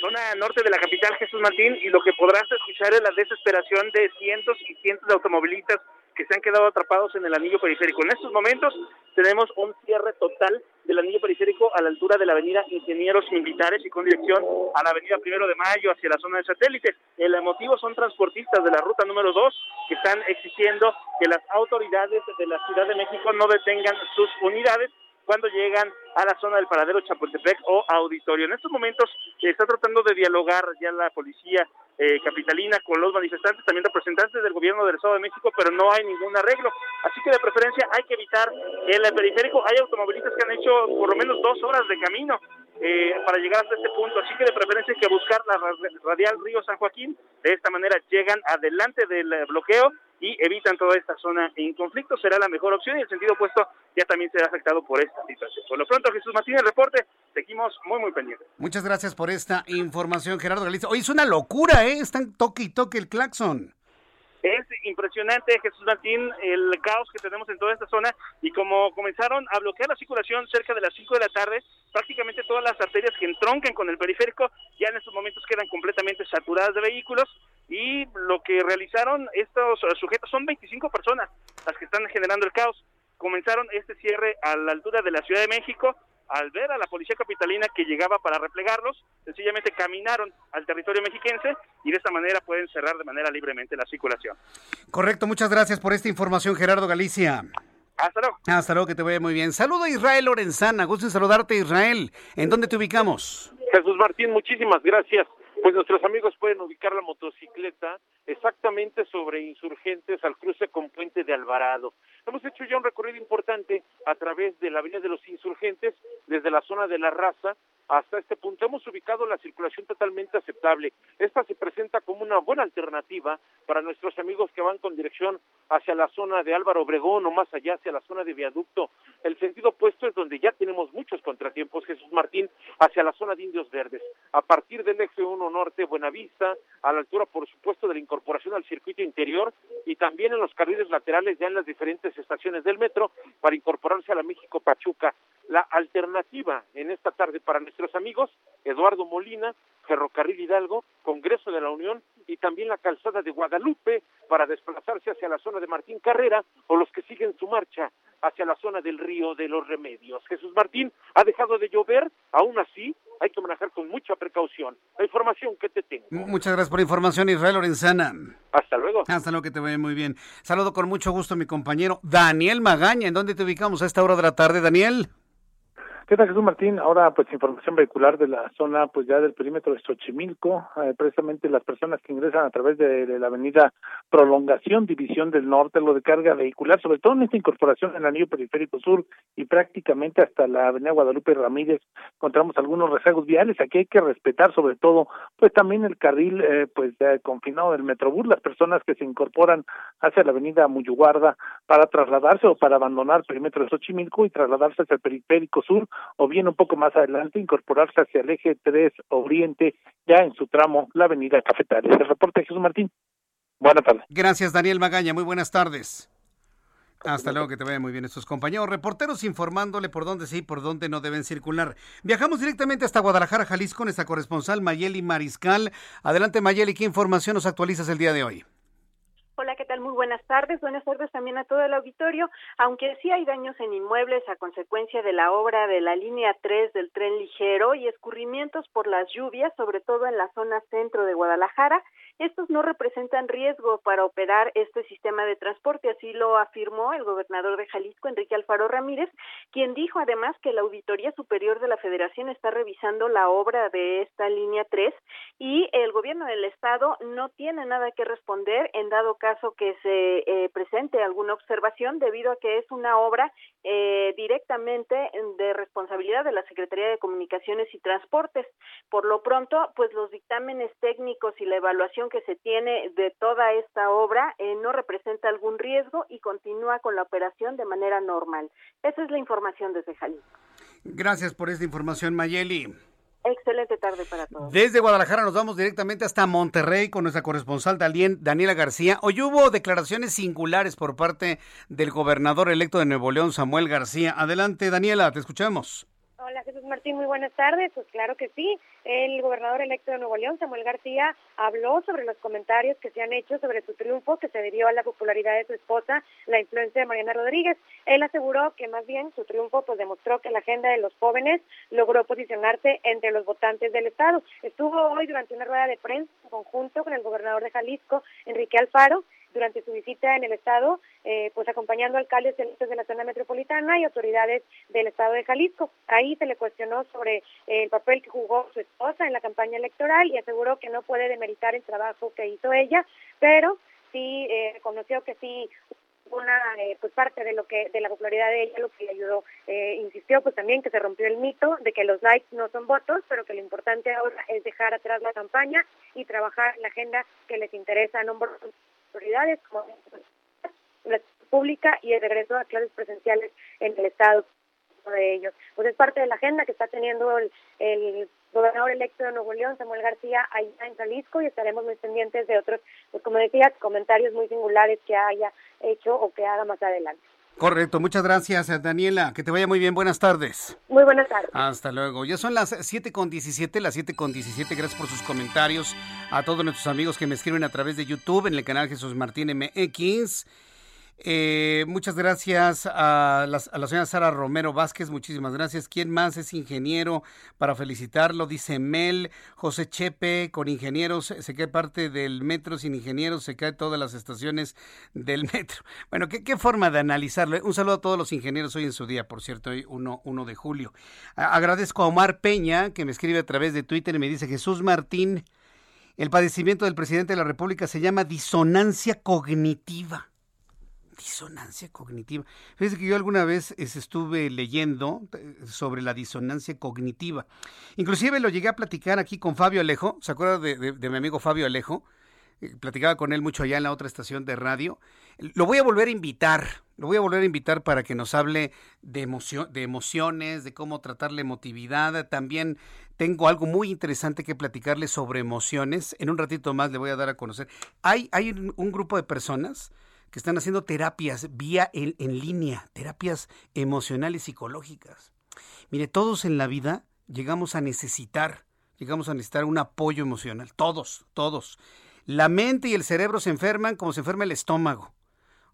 Zona norte de la capital, Jesús Martín, y lo que podrás escuchar es la desesperación de cientos y cientos de automovilistas que se han quedado atrapados en el anillo periférico. En estos momentos tenemos un cierre total del anillo periférico a la altura de la avenida Ingenieros Militares y con dirección a la avenida Primero de Mayo hacia la zona de satélite. El motivo son transportistas de la ruta número 2 que están exigiendo que las autoridades de la Ciudad de México no detengan sus unidades cuando llegan a la zona del paradero Chapultepec o auditorio. En estos momentos eh, está tratando de dialogar ya la policía eh, capitalina con los manifestantes, también representantes del gobierno del Estado de México, pero no hay ningún arreglo. Así que de preferencia hay que evitar el periférico. Hay automovilistas que han hecho por lo menos dos horas de camino eh, para llegar hasta este punto. Así que de preferencia hay que buscar la radial Río San Joaquín. De esta manera llegan adelante del bloqueo y evitan toda esta zona en conflicto. Será la mejor opción y el sentido opuesto ya también será afectado por esta situación. Por lo pronto, Jesús Martínez, reporte. Seguimos muy, muy pendientes. Muchas gracias por esta información, Gerardo Galicia. Hoy es una locura, ¿eh? Están toque y toque el claxon. Es impresionante, Jesús Martín, el caos que tenemos en toda esta zona y como comenzaron a bloquear la circulación cerca de las 5 de la tarde, prácticamente todas las arterias que entroncan con el periférico ya en estos momentos quedan completamente saturadas de vehículos y lo que realizaron estos sujetos son 25 personas las que están generando el caos. Comenzaron este cierre a la altura de la Ciudad de México, al ver a la policía capitalina que llegaba para replegarlos, sencillamente caminaron al territorio mexiquense y de esta manera pueden cerrar de manera libremente la circulación. Correcto, muchas gracias por esta información, Gerardo Galicia. Hasta luego. Hasta luego, que te vaya muy bien. Saludo a Israel Lorenzana, gusto en saludarte, Israel. ¿En dónde te ubicamos? Jesús Martín, muchísimas gracias. Pues nuestros amigos pueden ubicar la motocicleta exactamente sobre insurgentes al cruce con Puente de Alvarado. Hemos hecho ya un recorrido importante a través de la Avenida de los Insurgentes, desde la zona de la raza hasta este punto. Hemos ubicado la circulación totalmente aceptable. Esta se presenta como una buena alternativa para nuestros amigos que van con dirección hacia la zona de Álvaro Obregón o más allá hacia la zona de Viaducto. El sentido opuesto es donde ya tenemos muchos contratiempos, Jesús Martín, hacia la zona de Indios Verdes. A partir del eje 1 norte, Buenavista, a la altura, por supuesto, de la incorporación al circuito interior y también en los carriles laterales ya en las diferentes estaciones del metro para incorporarse a la México Pachuca. La alternativa en esta tarde para nuestros amigos, Eduardo Molina, Ferrocarril Hidalgo, Congreso de la Unión y también la calzada de Guadalupe para desplazarse hacia la zona de Martín Carrera o los que siguen su marcha hacia la zona del río de los Remedios. Jesús Martín ha dejado de llover, aún así hay que manejar con mucha precaución. La información que te tengo. Muchas gracias por la información, Israel Lorenzana. Hasta luego. Hasta luego, que te vaya muy bien. Saludo con mucho gusto a mi compañero Daniel Magaña. ¿En dónde te ubicamos a esta hora de la tarde, Daniel? ¿Qué tal, Jesús Martín? Ahora, pues, información vehicular de la zona, pues, ya del perímetro de Xochimilco. Eh, precisamente las personas que ingresan a través de, de, la avenida Prolongación, División del Norte, lo de carga vehicular, sobre todo en esta incorporación en el anillo periférico sur y prácticamente hasta la avenida Guadalupe Ramírez, encontramos algunos rezagos viales. Aquí hay que respetar, sobre todo, pues, también el carril, eh, pues, eh, confinado del Metrobús, las personas que se incorporan hacia la avenida Muyuguarda para trasladarse o para abandonar el perímetro de Xochimilco y trasladarse hacia el periférico sur o bien un poco más adelante incorporarse hacia el eje 3 Oriente, ya en su tramo, la avenida Cafetales. El reporte de Jesús Martín. Buenas tardes. Gracias, Daniel Magaña. Muy buenas tardes. Hasta luego, que te vaya muy bien estos compañeros. Reporteros informándole por dónde sí y por dónde no deben circular. Viajamos directamente hasta Guadalajara, Jalisco, nuestra corresponsal Mayeli Mariscal. Adelante, Mayeli, ¿qué información nos actualizas el día de hoy? Hola, ¿qué tal? Muy buenas tardes. Buenas tardes también a todo el auditorio. Aunque sí hay daños en inmuebles a consecuencia de la obra de la línea 3 del tren ligero y escurrimientos por las lluvias, sobre todo en la zona centro de Guadalajara, estos no representan riesgo para operar este sistema de transporte, así lo afirmó el gobernador de Jalisco, Enrique Alfaro Ramírez, quien dijo además que la Auditoría Superior de la Federación está revisando la obra de esta línea 3 y el gobierno del estado no tiene nada que responder en dado caso que se eh, presente alguna observación debido a que es una obra eh, directamente de responsabilidad de la Secretaría de Comunicaciones y Transportes. Por lo pronto, pues los dictámenes técnicos y la evaluación que se tiene de toda esta obra eh, no representa algún riesgo y continúa con la operación de manera normal. Esa es la información desde Jalisco. Gracias por esta información, Mayeli. Excelente tarde para todos. Desde Guadalajara nos vamos directamente hasta Monterrey con nuestra corresponsal Daniela García. Hoy hubo declaraciones singulares por parte del gobernador electo de Nuevo León, Samuel García. Adelante, Daniela, te escuchamos. Hola Jesús Martín, muy buenas tardes. Pues claro que sí. El gobernador electo de Nuevo León, Samuel García, habló sobre los comentarios que se han hecho sobre su triunfo que se debió a la popularidad de su esposa, la influencia de Mariana Rodríguez. Él aseguró que más bien su triunfo pues demostró que la agenda de los jóvenes logró posicionarse entre los votantes del Estado. Estuvo hoy durante una rueda de prensa en conjunto con el gobernador de Jalisco, Enrique Alfaro, durante su visita en el estado, eh, pues acompañando alcaldes de la zona metropolitana y autoridades del estado de Jalisco. Ahí se le cuestionó sobre el papel que jugó su esposa en la campaña electoral y aseguró que no puede demeritar el trabajo que hizo ella, pero sí eh, reconoció que sí una eh, pues parte de lo que de la popularidad de ella lo que le ayudó eh, insistió pues también que se rompió el mito de que los likes no son votos pero que lo importante ahora es dejar atrás la campaña y trabajar la agenda que les interesa a nombrar autoridades como la pública y el regreso a clases presenciales en el estado de ellos. Pues es parte de la agenda que está teniendo el, el gobernador electo de Nuevo León, Samuel García, allá en Jalisco y estaremos muy pendientes de otros, pues como decía, comentarios muy singulares que haya hecho o que haga más adelante. Correcto, muchas gracias Daniela, que te vaya muy bien, buenas tardes. Muy buenas tardes. Hasta luego, ya son las 7 con 17, las 7 con 17, gracias por sus comentarios, a todos nuestros amigos que me escriben a través de YouTube en el canal Jesús Martín MX. Eh, muchas gracias a, la señora Sara Romero Vázquez, muchísimas gracias. ¿Quién más es ingeniero para felicitarlo? Dice Mel, José Chepe, con ingenieros se cae parte del metro, sin ingenieros se cae todas las estaciones del metro. Bueno, ¿qué, qué forma de analizarlo? Un saludo a todos los ingenieros hoy en su día, por cierto, hoy 1, de julio. agradezco a Omar Peña, que me escribe a través de Twitter y me dice, Jesús Martín, el padecimiento del presidente de la República se llama disonancia cognitiva disonancia cognitiva. Fíjese que yo alguna vez estuve leyendo eh, sobre la disonancia cognitiva. Inclusive lo llegué a platicar aquí con Fabio Alejo. ¿Se acuerda de, mi amigo Fabio Alejo? Eh, platicaba con él mucho allá en la otra estación de radio. Lo voy a volver a invitar, lo voy a volver a invitar para que nos hable de, de emociones, de cómo tratar la emotividad. También tengo algo muy interesante que platicarle sobre emociones. En un ratito más le voy a dar a conocer. Hay, hay un grupo de personas que están haciendo terapias vía en, línea, terapias emocionales psicológicas. Mire, todos en la vida llegamos a necesitar, llegamos a necesitar un apoyo emocional, todos, todos. La mente y el cerebro se enferman como se enferma el estómago,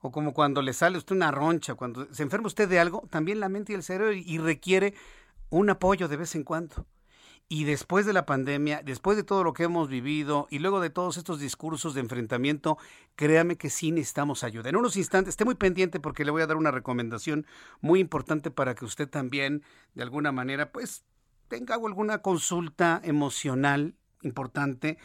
o como cuando le sale a usted una roncha, cuando se enferma usted de algo, también la mente y el cerebro y requiere un apoyo de vez en cuando. Y después de la pandemia, después de todo lo que hemos vivido y luego de todos estos discursos de enfrentamiento, créame que sí necesitamos ayuda. En unos instantes, esté muy pendiente porque le voy a dar una recomendación muy importante para que usted también, de alguna manera, pues tenga alguna consulta emocional importante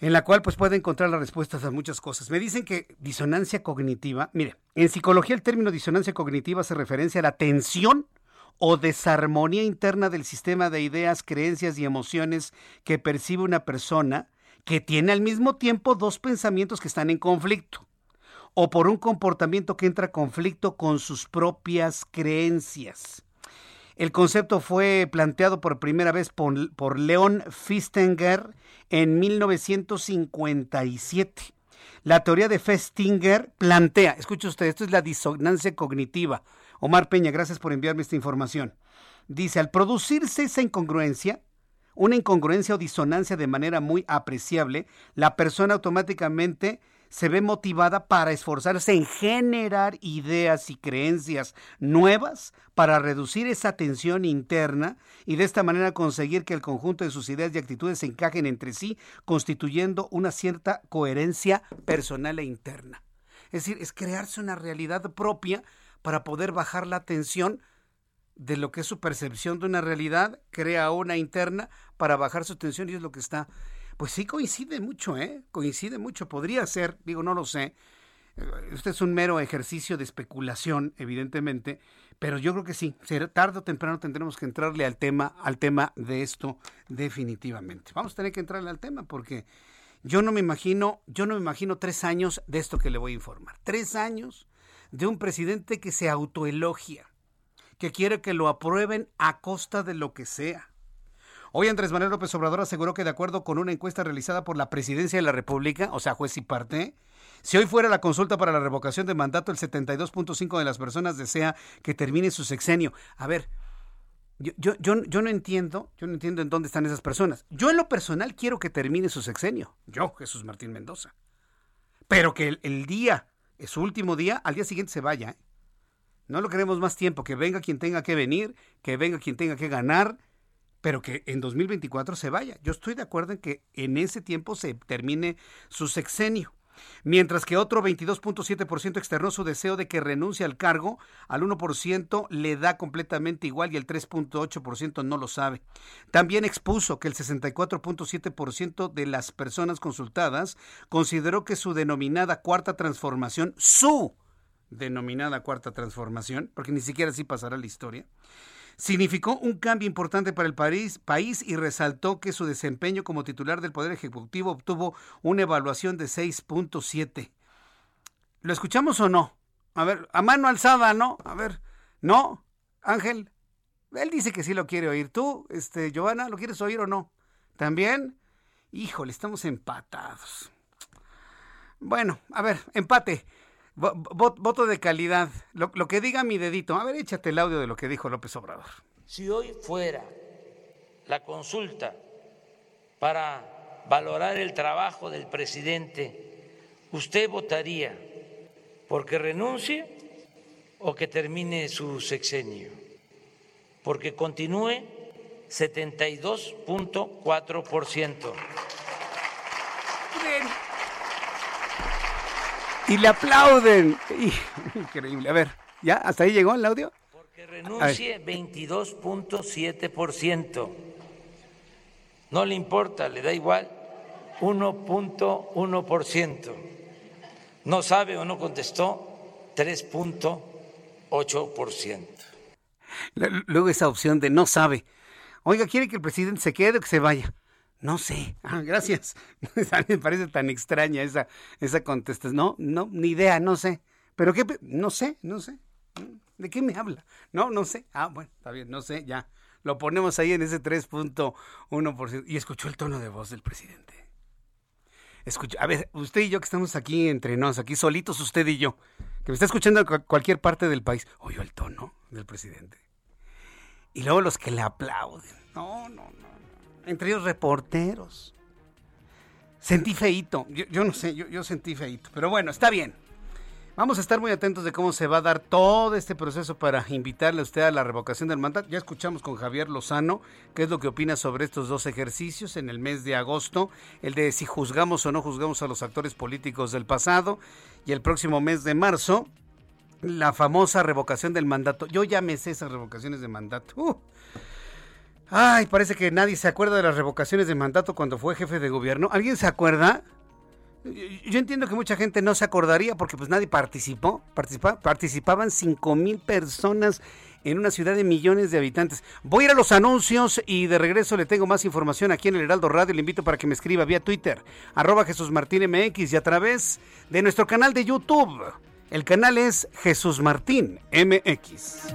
en la cual pues puede encontrar las respuestas a muchas cosas. Me dicen que disonancia cognitiva, mire, en psicología el término disonancia cognitiva hace referencia a la tensión o desarmonía interna del sistema de ideas, creencias y emociones que percibe una persona que tiene al mismo tiempo dos pensamientos que están en conflicto, o por un comportamiento que entra en conflicto con sus propias creencias. El concepto fue planteado por primera vez por, por Leon Fistinger en 1957. La teoría de Festinger plantea, escuche usted, esto es la disonancia cognitiva, Omar Peña, gracias por enviarme esta información. Dice, al producirse esa incongruencia, una incongruencia o disonancia de manera muy apreciable, la persona automáticamente se ve motivada para esforzarse en generar ideas y creencias nuevas para reducir esa tensión interna y de esta manera conseguir que el conjunto de sus ideas y actitudes se encajen entre sí, constituyendo una cierta coherencia personal e interna. Es decir, es crearse una realidad propia para poder bajar la tensión de lo que es su percepción de una realidad, crea una interna para bajar su tensión y es lo que está. Pues sí coincide mucho, ¿eh? Coincide mucho. Podría ser, digo, no lo sé. Este es un mero ejercicio de especulación, evidentemente, pero yo creo que sí, tarde o temprano tendremos que entrarle al tema, al tema de esto definitivamente. Vamos a tener que entrarle al tema porque yo no me imagino, yo no me imagino tres años de esto que le voy a informar. Tres años de un presidente que se autoelogia, que quiere que lo aprueben a costa de lo que sea. Hoy Andrés Manuel López Obrador aseguró que de acuerdo con una encuesta realizada por la Presidencia de la República, o sea, juez y parte, si hoy fuera la consulta para la revocación de mandato, el 72.5 de las personas desea que termine su sexenio. A ver, yo, yo, yo, yo, no entiendo, yo no entiendo en dónde están esas personas. Yo en lo personal quiero que termine su sexenio. Yo, Jesús Martín Mendoza. Pero que el día es su último día, al día siguiente se vaya. ¿eh? No lo queremos más tiempo, que venga quien tenga que venir, que venga quien tenga que ganar, pero que en 2024 se vaya. Yo estoy de acuerdo en que en ese tiempo se termine su sexenio mientras que otro 22.7% externó su deseo de que renuncie al cargo, al 1% le da completamente igual y el 3.8% no lo sabe. También expuso que el 64.7% de las personas consultadas consideró que su denominada cuarta transformación, su denominada cuarta transformación, porque ni siquiera así pasará la historia, significó un cambio importante para el país, y resaltó que su desempeño como titular del Poder Ejecutivo obtuvo una evaluación de 6.7. ¿Lo escuchamos o no? A ver, a mano alzada, ¿no? A ver, ¿no? Ángel, él dice que sí lo quiere oír. ¿Tú, este, Giovanna, lo quieres oír o no? ¿También? Híjole, estamos empatados. Bueno, a ver, empate voto de calidad. Lo, lo, que diga mi dedito. A ver, échate el audio de lo que dijo López Obrador. Si hoy fuera la consulta para valorar el trabajo del presidente, ¿usted votaría porque renuncie o que termine su sexenio, porque continúe 72.4%. Y le aplauden. Increíble. A ver, ¿ya? ¿Hasta ahí llegó el audio? Que renuncie 22.7%. No le importa, le da igual 1.1%. No sabe o no contestó 3.8%. Luego esa opción de no sabe. Oiga, ¿quiere que el presidente se quede o que se vaya? No sé. Ah, gracias. Me parece tan extraña esa, esa contestación. No, no, ni idea, no sé. ¿Pero qué? No sé, no sé. ¿De qué me habla? No, no sé. Ah, bueno, está bien, no sé, ya. Lo ponemos ahí en ese 3.1%. Y escuchó el tono de voz del presidente. Escucha, a ver, usted y yo que estamos aquí entre nos, aquí solitos usted y yo, que me está escuchando en cualquier parte del país, oyó el tono del presidente. Y luego los que le aplauden. No, no, no entre ellos reporteros. Sentí feito, yo, no sé, yo, sentí feito, pero bueno, está bien. Vamos a estar muy atentos de cómo se va a dar todo este proceso para invitarle a usted a la revocación del mandato. Ya escuchamos con Javier Lozano qué es lo que opina sobre estos dos ejercicios en el mes de agosto, el de si juzgamos o no juzgamos a los actores políticos del pasado y el próximo mes de marzo la famosa revocación del mandato. Yo ya me sé esas revocaciones de mandato. Uh, Ay, parece que nadie se acuerda de las revocaciones de mandato cuando fue jefe de gobierno. ¿Alguien se acuerda? Yo entiendo que mucha gente no se acordaría porque pues nadie participó. participaban 5 mil personas en una ciudad de millones de habitantes. Voy a ir a los anuncios y de regreso le tengo más información aquí en el Heraldo Radio. Le invito para que me escriba vía Twitter, arroba Jesús Martín MX y a través de nuestro canal de YouTube. El canal es Jesús Martín MX.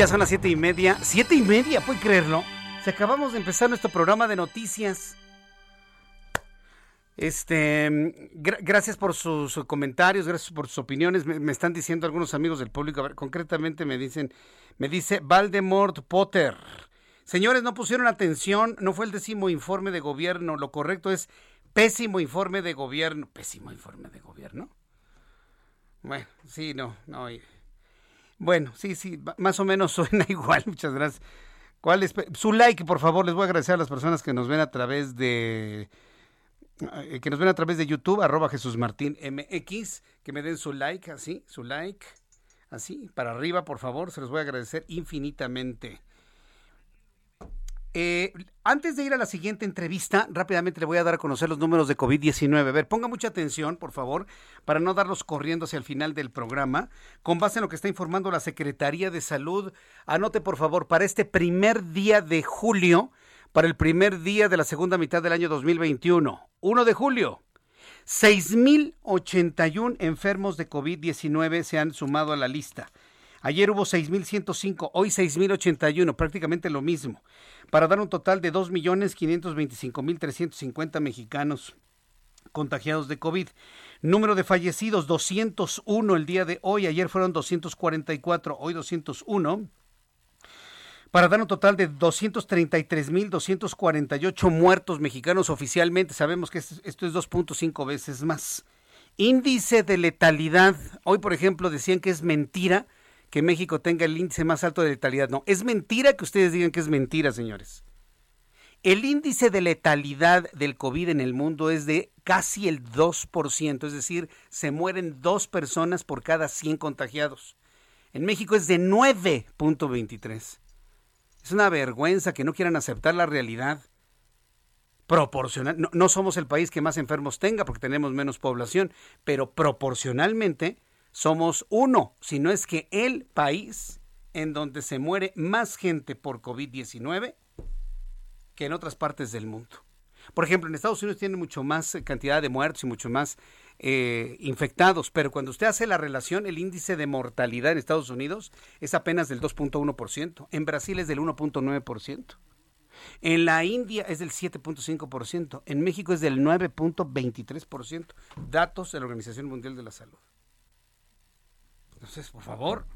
Ya son las siete y media. Siete y media, ¿puede creerlo? Se acabamos de empezar nuestro programa de noticias. Este, gracias por sus, comentarios, gracias por sus opiniones. Me, están diciendo algunos amigos del público, concretamente me dicen, me dice Valdemort Potter. Señores, no pusieron atención, no fue el décimo informe de gobierno, lo correcto es pésimo informe de gobierno. Pésimo informe de gobierno. Bueno, sí, no, no. Bueno, sí, sí, más o menos suena igual. Muchas gracias. ¿Cuál es? Su like, por favor. Les voy a agradecer a las personas que nos ven a través de eh, que nos ven a través de YouTube, arroba Jesús Martín MX, que me den su like, así, su like, así, para arriba, por favor, se los voy a agradecer infinitamente. Eh, antes de ir a la siguiente entrevista, rápidamente le voy a dar a conocer los números de COVID-19. A ver, ponga mucha atención, por favor, para no darlos corriendo hacia el final del programa. Con base en lo que está informando la Secretaría de Salud, anote, por favor, para este primer día de julio, para el primer día de la segunda mitad del año 2021, 1 de julio. 6.081 enfermos de COVID-19 se han sumado a la lista. Ayer hubo 6.105, hoy 6.081, prácticamente lo mismo, para dar un total de 2.525.350 mexicanos contagiados de COVID. Número de fallecidos, 201 el día de hoy, ayer fueron 244, hoy 201 para dar un total de 233.248 muertos mexicanos oficialmente. Sabemos que esto es 2.5 veces más. Índice de letalidad. Hoy, por ejemplo, decían que es mentira que México tenga el índice más alto de letalidad. No, es mentira que ustedes digan que es mentira, señores. El índice de letalidad del COVID en el mundo es de casi el 2%, es decir, se mueren dos personas por cada 100 contagiados. En México es de 9.23. Es una vergüenza que no quieran aceptar la realidad proporcional. No, no, somos el país que más enfermos tenga porque tenemos menos población, pero proporcionalmente somos uno, si no es que el país en donde se muere más gente por COVID-19 que en otras partes del mundo. Por ejemplo, en Estados Unidos tiene mucho más eh, cantidad de muertos y mucho más eh, infectados, pero cuando usted hace la relación, el índice de mortalidad en Estados Unidos es apenas del 2.1%, en Brasil es del 1.9%. En la India es del 7.5%, en México es del 9.23%, datos de la Organización Mundial de la Salud. Entonces, por favor,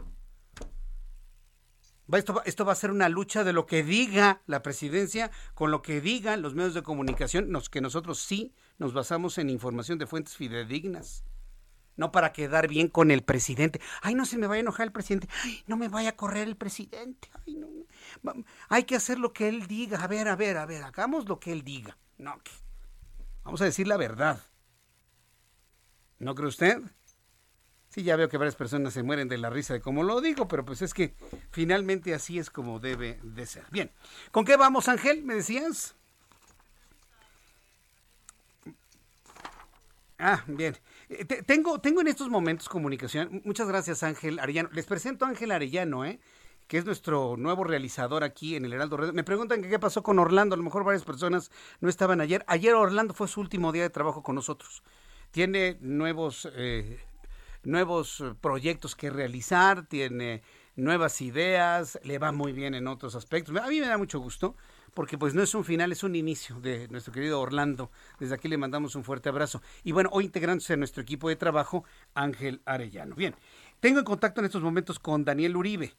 esto, esto, va a ser una lucha de lo que diga la presidencia con lo que digan los medios de comunicación, los que nosotros sí nos basamos en información de fuentes fidedignas. No para quedar bien con el presidente. Ay, no se me vaya a enojar el presidente. Ay, no me vaya a correr el presidente. Ay, no. Hay que hacer lo que él diga. A ver, a ver, a ver, hagamos lo que él diga. No, vamos a decir la verdad. ¿No cree usted? Sí, ya veo que varias personas se mueren de la risa de cómo lo digo, pero pues es que finalmente así es como debe de ser. Bien, ¿con qué vamos, Ángel? ¿Me decías? Ah, bien. Eh, tengo, tengo en estos momentos comunicación. Muchas gracias, Ángel Arellano. Les presento a Ángel Arellano, ¿eh? que es nuestro nuevo realizador aquí en el Heraldo Radio. Me preguntan qué pasó con Orlando. A lo mejor varias personas no estaban ayer. Ayer Orlando fue su último día de trabajo con nosotros. Tiene nuevos eh, nuevos eh, proyectos que realizar, tiene nuevas ideas, le va muy bien en otros aspectos. A mí me da mucho gusto porque pues no es un final, es un inicio de nuestro querido Orlando. Desde aquí le mandamos un fuerte abrazo. Y bueno, hoy integrándose a nuestro equipo de trabajo, Ángel Arellano. Bien, tengo en contacto en estos momentos con Daniel Uribe.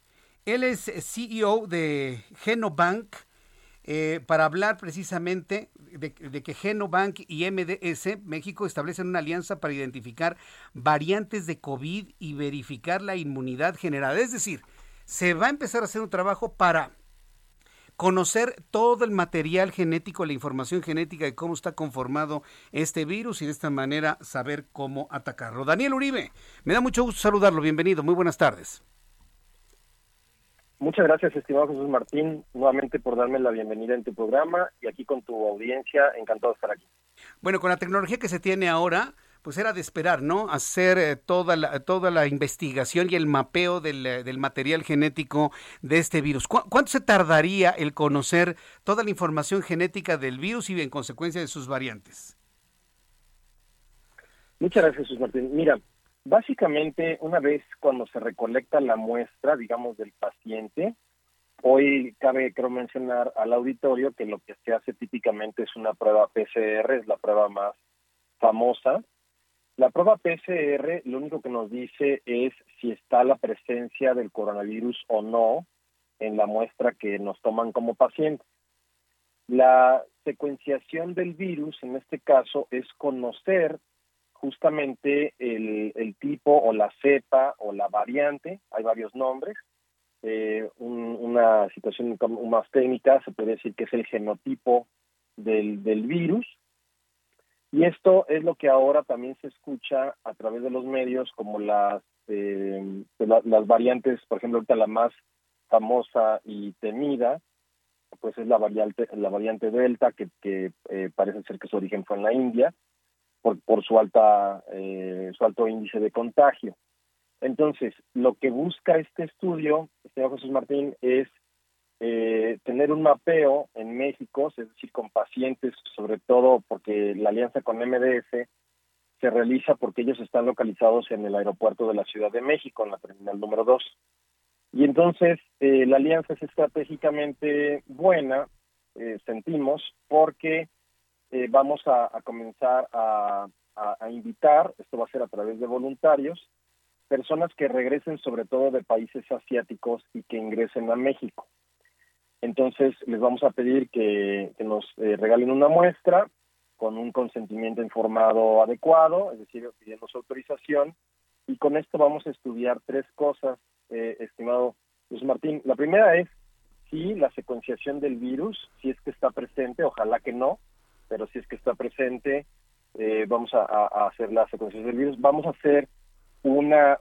Él es CEO de Genobank, eh, para hablar precisamente de, que Genobank y MDS México establecen una alianza para identificar variantes de COVID y verificar la inmunidad generada. Es decir, se va a empezar a hacer un trabajo para conocer todo el material genético, la información genética de cómo está conformado este virus y de esta manera saber cómo atacarlo. Daniel Uribe, me da mucho gusto saludarlo. Bienvenido. Muy buenas tardes. Muchas gracias, estimado Jesús Martín, nuevamente por darme la bienvenida en tu programa y aquí con tu audiencia. Encantado de estar aquí. Bueno, con la tecnología que se tiene ahora, pues era de esperar, ¿no? Hacer eh, toda, la, toda la investigación y el mapeo del, eh, del material genético de este virus. ¿Cuánto se tardaría el conocer toda la información genética del virus y en consecuencia de sus variantes? Muchas gracias, Jesús Martín. Mira, Básicamente, una vez cuando se recolecta la muestra, digamos, del paciente, hoy cabe, creo, mencionar al auditorio que lo que se hace típicamente es una prueba PCR, es la prueba más famosa. La prueba PCR lo único que nos dice es si está la presencia del coronavirus o no en la muestra que nos toman como paciente. La secuenciación del virus, en este caso, es conocer justamente el, el, tipo o la cepa o la variante, hay varios nombres, eh, una situación más técnica, se puede decir que es el genotipo del, del virus, y esto es lo que ahora también se escucha a través de los medios como las, eh, las variantes, por ejemplo, ahorita la más famosa y temida, pues es la variante, la variante Delta, que, que eh, parece ser que su origen fue en la India, por, su alta eh, su alto índice de contagio. Entonces, lo que busca este estudio, señor Jesús Martín, es eh, tener un mapeo en México, es decir, con pacientes, sobre todo porque la alianza con MDS se realiza porque ellos están localizados en el aeropuerto de la Ciudad de México, en la terminal número 2. Y entonces eh, la alianza es estratégicamente buena, sentimos, porque eh, vamos a, comenzar a, invitar, esto va a ser a través de voluntarios, personas que regresen sobre todo de países asiáticos y que ingresen a México. Entonces les vamos a pedir que, nos eh, regalen una muestra con un consentimiento informado adecuado, es decir, pidiendo su autorización, y con esto vamos a estudiar tres cosas, eh, estimado Luis Martín. La primera es si la secuenciación del virus, si es que está presente, ojalá que no, pero si es que está presente, eh, vamos a, hacer la secuencia del virus. Vamos a hacer una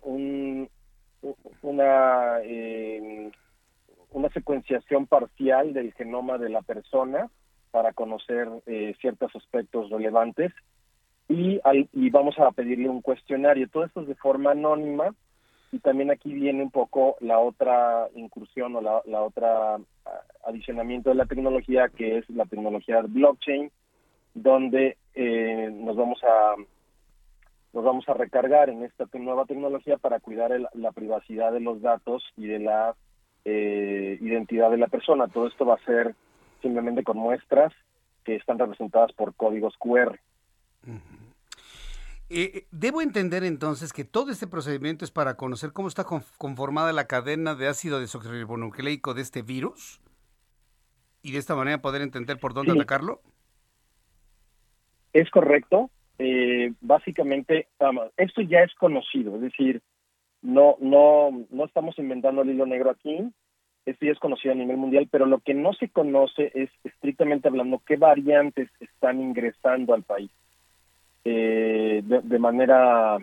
una eh, una secuenciación parcial del genoma de la persona para conocer eh, ciertos aspectos relevantes y, y vamos a pedirle un cuestionario. Todo esto es de forma anónima y también aquí viene un poco la otra incursión o la, la otra adicionamiento de la tecnología que es la tecnología blockchain donde eh, nos vamos a nos vamos a recargar en esta nueva tecnología para cuidar la privacidad de los datos y de la eh, identidad de la persona. Todo esto va a ser simplemente con muestras que están representadas por códigos QR. Eh, debo entender entonces que todo este procedimiento es para conocer cómo está conformada la cadena de ácido desoxirribonucleico de este virus y de esta manera poder entender por dónde atacarlo. Es correcto. Eh, básicamente, esto ya es conocido, es decir, no, no, no estamos inventando el hilo negro aquí. Esto ya es conocido a nivel mundial, pero lo que no se conoce es, estrictamente hablando, qué variantes están ingresando al país eh, de, manera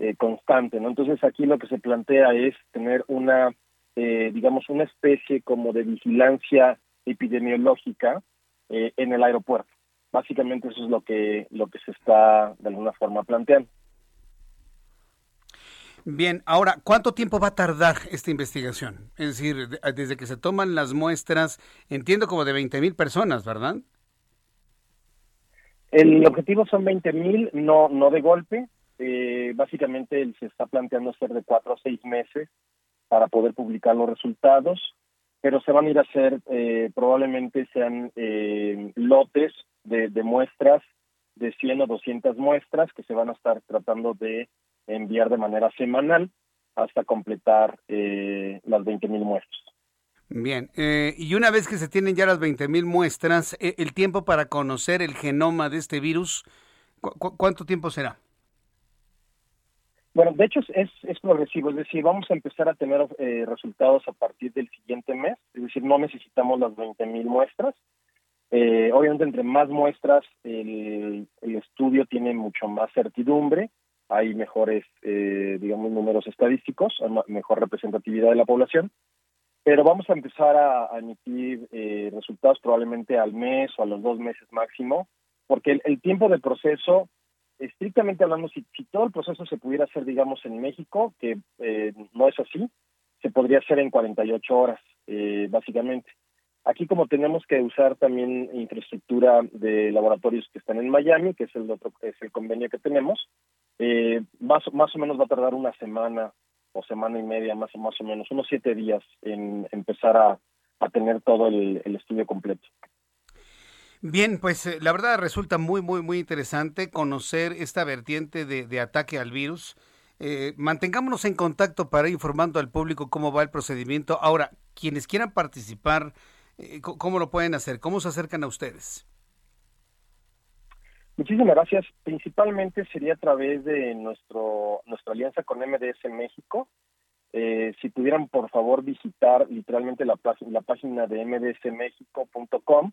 eh, constante. ¿no? Entonces aquí lo que se plantea es tener una, eh, digamos, una especie como de vigilancia epidemiológica eh, en el aeropuerto. Básicamente eso es lo que lo que se está de alguna forma planteando. Bien, ahora, ¿cuánto tiempo va a tardar esta investigación? Es decir, desde que se toman las muestras, entiendo como de 20 mil personas, ¿verdad? El objetivo son 20 mil, no, no de golpe. Eh, básicamente se está planteando ser de cuatro a seis meses para poder publicar los resultados, pero se van a ir a hacer, eh, probablemente sean eh, lotes de, de muestras de 100 o 200 muestras que se van a estar tratando de enviar de manera semanal hasta completar eh, las 20.000 muestras. Bien, eh, y una vez que se tienen ya las 20.000 muestras, eh, el tiempo para conocer el genoma de este virus, ¿cuánto tiempo será? Bueno, de hecho es, es progresivo, es decir, vamos a empezar a tener eh, resultados a partir del siguiente mes, es decir, no necesitamos las 20.000 muestras. Eh, obviamente, entre más muestras, el, el estudio tiene mucho más certidumbre hay mejores, eh, digamos, números estadísticos, mejor representatividad de la población, pero vamos a empezar a, emitir eh, resultados probablemente al mes o a los dos meses máximo, porque el, tiempo de proceso, estrictamente hablando, si, todo el proceso se pudiera hacer, digamos, en México, que eh, no es así, se podría hacer en 48 horas, básicamente. Aquí como tenemos que usar también infraestructura de laboratorios que están en Miami, que es el otro es el convenio que tenemos, eh, más, más o menos va a tardar una semana o semana y media, más, más o menos, unos siete días en empezar a, tener todo el, estudio completo. Bien, pues eh, la verdad resulta muy, muy, muy interesante conocer esta vertiente de, ataque al virus. Eh, mantengámonos en contacto para ir informando al público cómo va el procedimiento. Ahora, quienes quieran participar, ¿cómo lo pueden hacer? ¿Cómo se acercan a ustedes? Muchísimas gracias. Principalmente sería a través de nuestro nuestra alianza con MDS México. Eh, si pudieran, por favor, visitar literalmente la, la página de mdsmexico.com.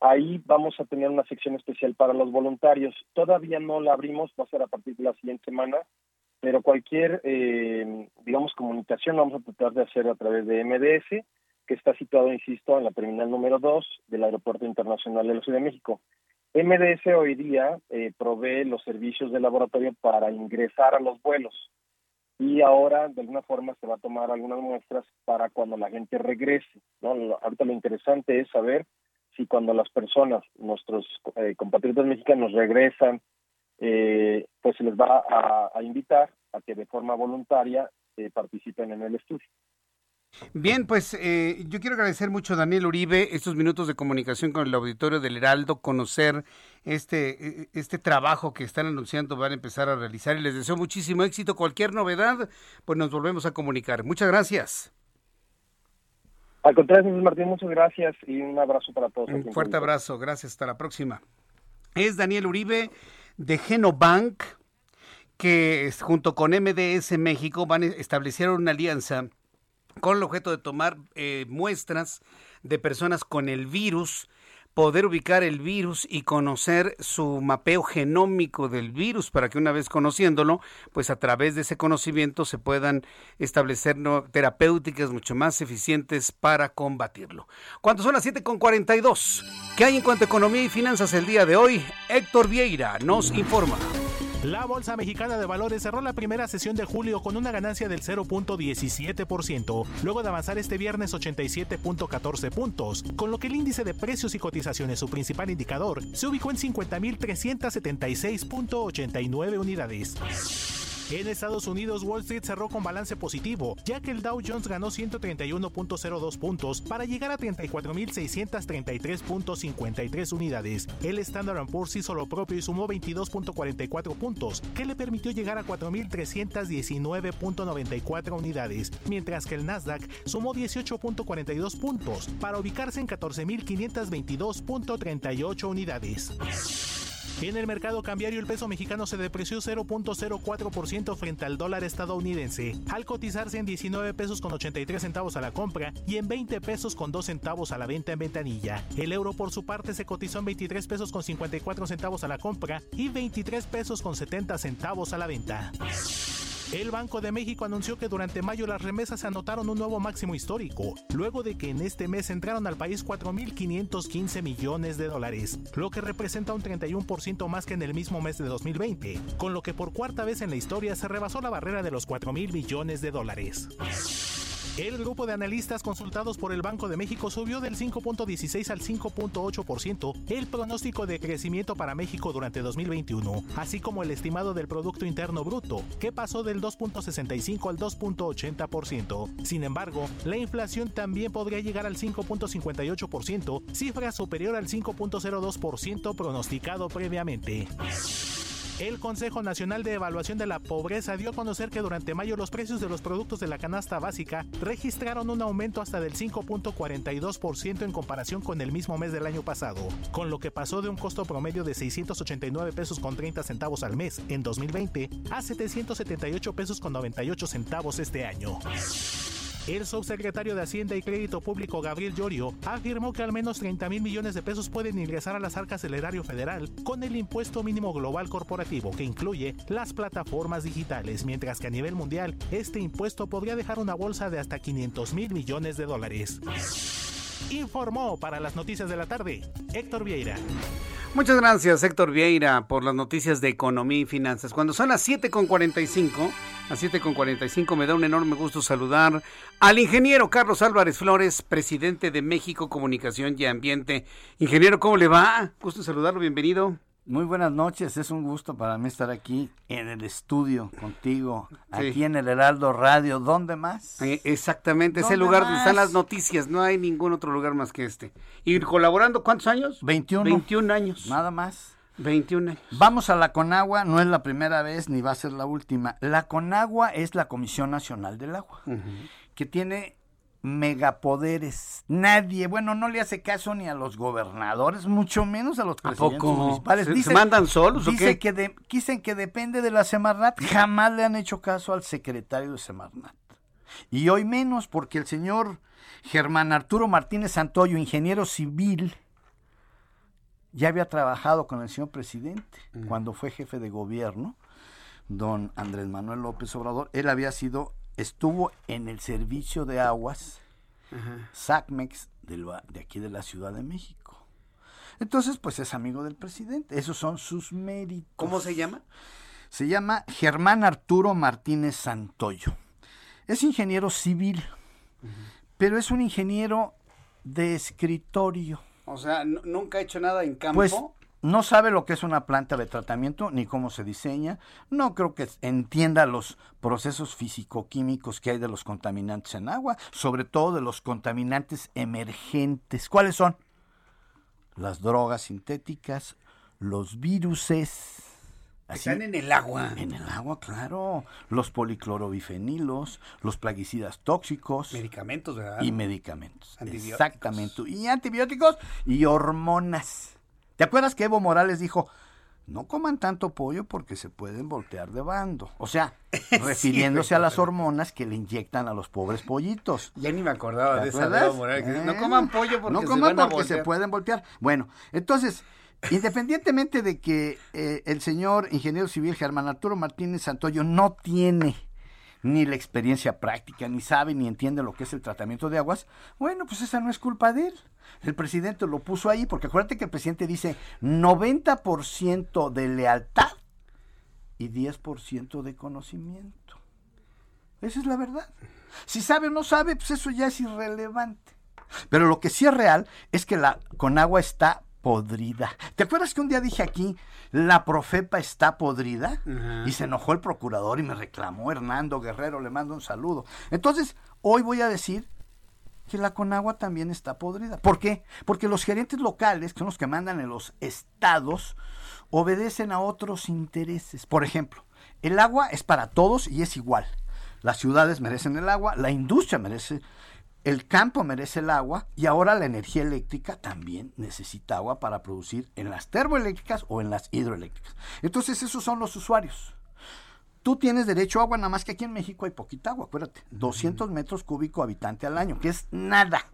Ahí vamos a tener una sección especial para los voluntarios. Todavía no la abrimos, va a ser a partir de la siguiente semana, pero cualquier, eh, digamos, comunicación vamos a tratar de hacer a través de MDS, que está situado, insisto, en la terminal número 2 del Aeropuerto Internacional de la Ciudad de México. MDS hoy día eh, provee los servicios de laboratorio para ingresar a los vuelos y ahora de alguna forma se va a tomar algunas muestras para cuando la gente regrese. ¿no? Ahorita lo interesante es saber si cuando las personas, nuestros eh, compatriotas mexicanos regresan, eh, pues se les va a, invitar a que de forma voluntaria participen en el estudio. Bien, pues eh, yo quiero agradecer mucho a Daniel Uribe estos minutos de comunicación con el auditorio del Heraldo, conocer este, e, este trabajo que están anunciando, van a empezar a realizar y les deseo muchísimo éxito. Cualquier novedad, pues nos volvemos a comunicar. Muchas gracias. Al contrario, Martín, muchas gracias y un abrazo para todos. Un fuerte abrazo, gracias, hasta la próxima. Es Daniel Uribe de Genobank, que junto con MDS México van a establecer una alianza con el objeto de tomar eh, muestras de personas con el virus, poder ubicar el virus y conocer su mapeo genómico del virus para que una vez conociéndolo, pues a través de ese conocimiento se puedan establecer terapéuticas mucho más eficientes para combatirlo. Cuando son las 7.42, ¿qué hay en cuanto a economía y finanzas el día de hoy? Héctor Vieira nos informa. La Bolsa Mexicana de Valores cerró la primera sesión de julio con una ganancia del 0.17%, luego de avanzar este viernes 87.14 puntos, con lo que el índice de precios y cotizaciones, su principal indicador, se ubicó en 50.376.89 unidades. En Estados Unidos, Wall Street cerró con balance positivo, ya que el Dow Jones ganó 131.02 puntos para llegar a 34.633.53 unidades. El Standard Poor's hizo lo propio y sumó 22.44 puntos, que le permitió llegar a 4.319.94 unidades, mientras que el Nasdaq sumó 18.42 puntos para ubicarse en 14.522.38 unidades. En el mercado cambiario el peso mexicano se depreció 0.04% frente al dólar estadounidense, al cotizarse en 19 pesos con 83 centavos a la compra y en 20 pesos con 2 centavos a la venta en ventanilla. El euro por su parte se cotizó en 23 pesos con 54 centavos a la compra y 23 pesos con 70 centavos a la venta. El Banco de México anunció que durante mayo las remesas anotaron un nuevo máximo histórico, luego de que en este mes entraron al país 4.515 millones de dólares, lo que representa un 31% más que en el mismo mes de 2020, con lo que por cuarta vez en la historia se rebasó la barrera de los 4.000 millones de dólares. El grupo de analistas consultados por el Banco de México subió del 5.16 al 5.8% el pronóstico de crecimiento para México durante 2021, así como el estimado del Producto Interno Bruto, que pasó del 2.65 al 2.80%. Sin embargo, la inflación también podría llegar al 5.58%, cifra superior al 5.02% pronosticado previamente. El Consejo Nacional de Evaluación de la Pobreza dio a conocer que durante mayo los precios de los productos de la canasta básica registraron un aumento hasta del 5.42% en comparación con el mismo mes del año pasado, con lo que pasó de un costo promedio de 689 pesos con 30 centavos al mes en 2020 a 778 pesos con 98 centavos este año. El subsecretario de Hacienda y Crédito Público Gabriel Llorio afirmó que al menos 30 mil millones de pesos pueden ingresar a las arcas del erario federal con el impuesto mínimo global corporativo que incluye las plataformas digitales, mientras que a nivel mundial este impuesto podría dejar una bolsa de hasta 500 mil millones de dólares. Informó para las noticias de la tarde Héctor Vieira. Muchas gracias, Héctor Vieira, por las noticias de economía y finanzas. Cuando son las 7.45, a 7.45 me da un enorme gusto saludar al ingeniero Carlos Álvarez Flores, presidente de México Comunicación y Ambiente. Ingeniero, ¿cómo le va? Gusto saludarlo, bienvenido. Muy buenas noches, es un gusto para mí estar aquí en el estudio contigo, aquí en el Heraldo Radio, ¿dónde más? Eh, exactamente, es el lugar donde están las noticias, no hay ningún otro lugar más que este. ¿Y colaborando cuántos años? 21. 21 años. Nada más. 21 años. Vamos a la Conagua, no es la primera vez ni va a ser la última. La Conagua es la Comisión Nacional del Agua, que tiene megapoderes. Nadie, bueno, no le hace caso ni a los gobernadores, mucho menos a los presidentes municipales. ¿Se, ¿Se mandan solos o dice qué? Que de, dicen que depende de la Semarnat. Jamás le han hecho caso al secretario de Semarnat. Y hoy menos porque el señor Germán Arturo Martínez Santoyo, ingeniero civil, ya había trabajado con el señor presidente cuando fue jefe de gobierno, don Andrés Manuel López Obrador. Él había sido estuvo en el servicio de aguas Ajá. SACMEX de, de, aquí de la Ciudad de México. Entonces, pues es amigo del presidente. Esos son sus méritos. ¿Cómo se llama? Se llama Germán Arturo Martínez Santoyo. Es ingeniero civil, uh -huh. pero es un ingeniero de escritorio. O sea, nunca ha hecho nada en campo. Pues, no sabe lo que es una planta de tratamiento ni cómo se diseña. No creo que entienda los procesos físico-químicos que hay de los contaminantes en agua, sobre todo de los contaminantes emergentes. ¿Cuáles son? Las drogas sintéticas, los viruses. Están en el agua. En el agua, claro. Los policlorobifenilos, los plaguicidas tóxicos. Medicamentos, ¿verdad? Y medicamentos. Antibióticos. Exactamente. Y antibióticos y hormonas. ¿Te acuerdas que Evo Morales dijo, no coman tanto pollo porque se pueden voltear de bando? O sea, refiriéndose sí, a las hormonas que le inyectan a los pobres pollitos. Ya ni me acordaba de esa de Evo Morales. Eh, no coman pollo porque, no coman se, porque se pueden voltear. Bueno, entonces, independientemente de que eh, el señor ingeniero civil Germán Arturo Martínez Santoyo no tiene ni la experiencia práctica, ni sabe, ni entiende lo que es el tratamiento de aguas, bueno, pues esa no es culpa de él. El presidente lo puso ahí, porque acuérdate que el presidente dice 90% de lealtad y 10% de conocimiento. Esa es la verdad. Si sabe o no sabe, pues eso ya es irrelevante. Pero lo que sí es real es que la Conagua está podrida. ¿Te acuerdas que un día dije aquí, la Profepa está podrida? Y se enojó el procurador y me reclamó Hernando Guerrero, le mando un saludo. Entonces, hoy voy a decir que la Conagua también está podrida. ¿Por qué? Porque los gerentes locales, que son los que mandan en los estados, obedecen a otros intereses. Por ejemplo, el agua es para todos y es igual. Las ciudades merecen el agua, la industria merece, el campo merece el agua y ahora la energía eléctrica también necesita agua para producir en las termoeléctricas o en las hidroeléctricas. Entonces esos son los usuarios. Tú tienes derecho a agua, nada más que aquí en México hay poquita agua, acuérdate, 200 metros cúbicos habitante al año, que es nada,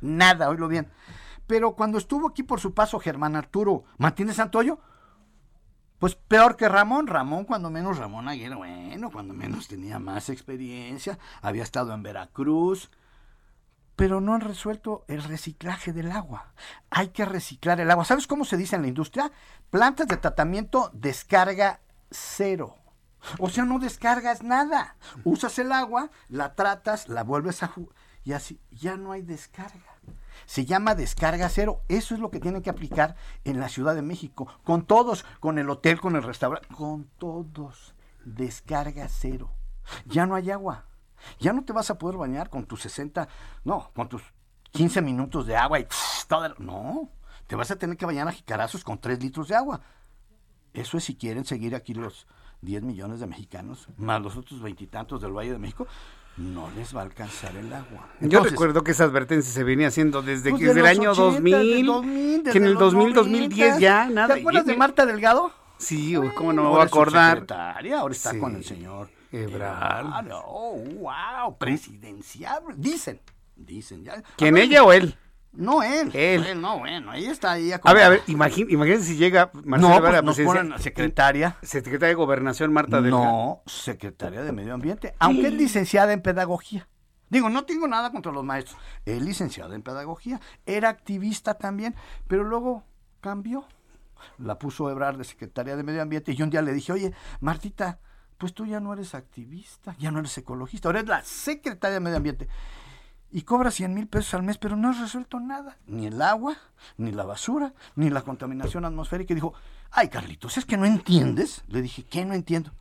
nada, oílo bien. Pero cuando estuvo aquí por su paso Germán Arturo Martínez Santoyo, pues peor que Ramón. Ramón, cuando menos Ramón Aguirre, bueno, cuando menos tenía más experiencia, había estado en Veracruz, pero no han resuelto el reciclaje del agua. Hay que reciclar el agua. ¿Sabes cómo se dice en la industria? Plantas de tratamiento descarga cero. O sea, no descargas nada. Usas el agua, la tratas, la vuelves a... Y así, ya no hay descarga. Se llama descarga cero. Eso es lo que tienen que aplicar en la Ciudad de México. Con todos, con el hotel, con el restaurante, con todos. Descarga cero. Ya no hay agua. Ya no te vas a poder bañar con tus 60, no, con tus 15 minutos de agua y todo. No, te vas a tener que bañar a jicarazos con 3 litros de agua. Eso es si quieren seguir aquí los 10 millones de mexicanos, más los otros veintitantos del Valle de México no les va a alcanzar el agua. Yo recuerdo que esa advertencia se venía haciendo desde que desde el año 2000, que en el 2000, 2010 ya nada. ¿Te acuerdas de Marta Delgado? Sí, cómo no me voy a acordar. ahora está con el señor Ebrard. Oh, wow, presidencial. Dicen, dicen. Ya. ¿Quién ella o él? No él. Él. no, bueno, ahí está ahí. A ver, a ver, imagínense si llega Marcelo no, pues nos ponen secretaria. Secretaria de Gobernación Marta Delgado. No, secretaria de Medio Ambiente, aunque es licenciada en Pedagogía. Digo, no tengo nada contra los maestros. Es licenciada en Pedagogía, era activista también, pero luego cambió. La puso Ebrard de secretaria de Medio Ambiente y yo un día le dije, oye, Martita, pues tú ya no eres activista, ya no eres ecologista, ahora eres la secretaria de Medio Ambiente y cobra 100 mil pesos al mes, pero no has resuelto nada, ni el agua, ni la basura, ni la contaminación atmosférica. Y dijo, ay Carlitos, es que no entiendes. Le dije, ¿qué no entiendo?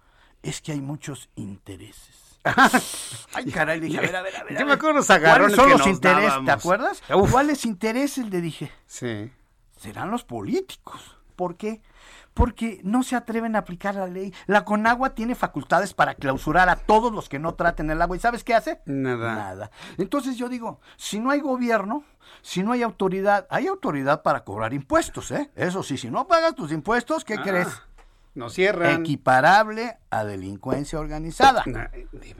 Es que hay muchos intereses. ay, caray, le dije, a ver, a ver, a ver. Yo me acuerdo los ¿Cuáles son los intereses? ¿Te acuerdas? ¿Cuáles intereses? Le dije. Sí. Serán los políticos. ¿Por qué? porque no se atreven a aplicar la ley. La Conagua tiene facultades para clausurar a todos los que no traten el agua. ¿Y sabes qué hace? Nada. Nada. Entonces yo digo, si no hay gobierno, si no hay autoridad, hay autoridad para cobrar impuestos, ¿eh? Eso sí, si no pagas tus impuestos, ¿qué ah, crees? No cierran. Equiparable a delincuencia organizada.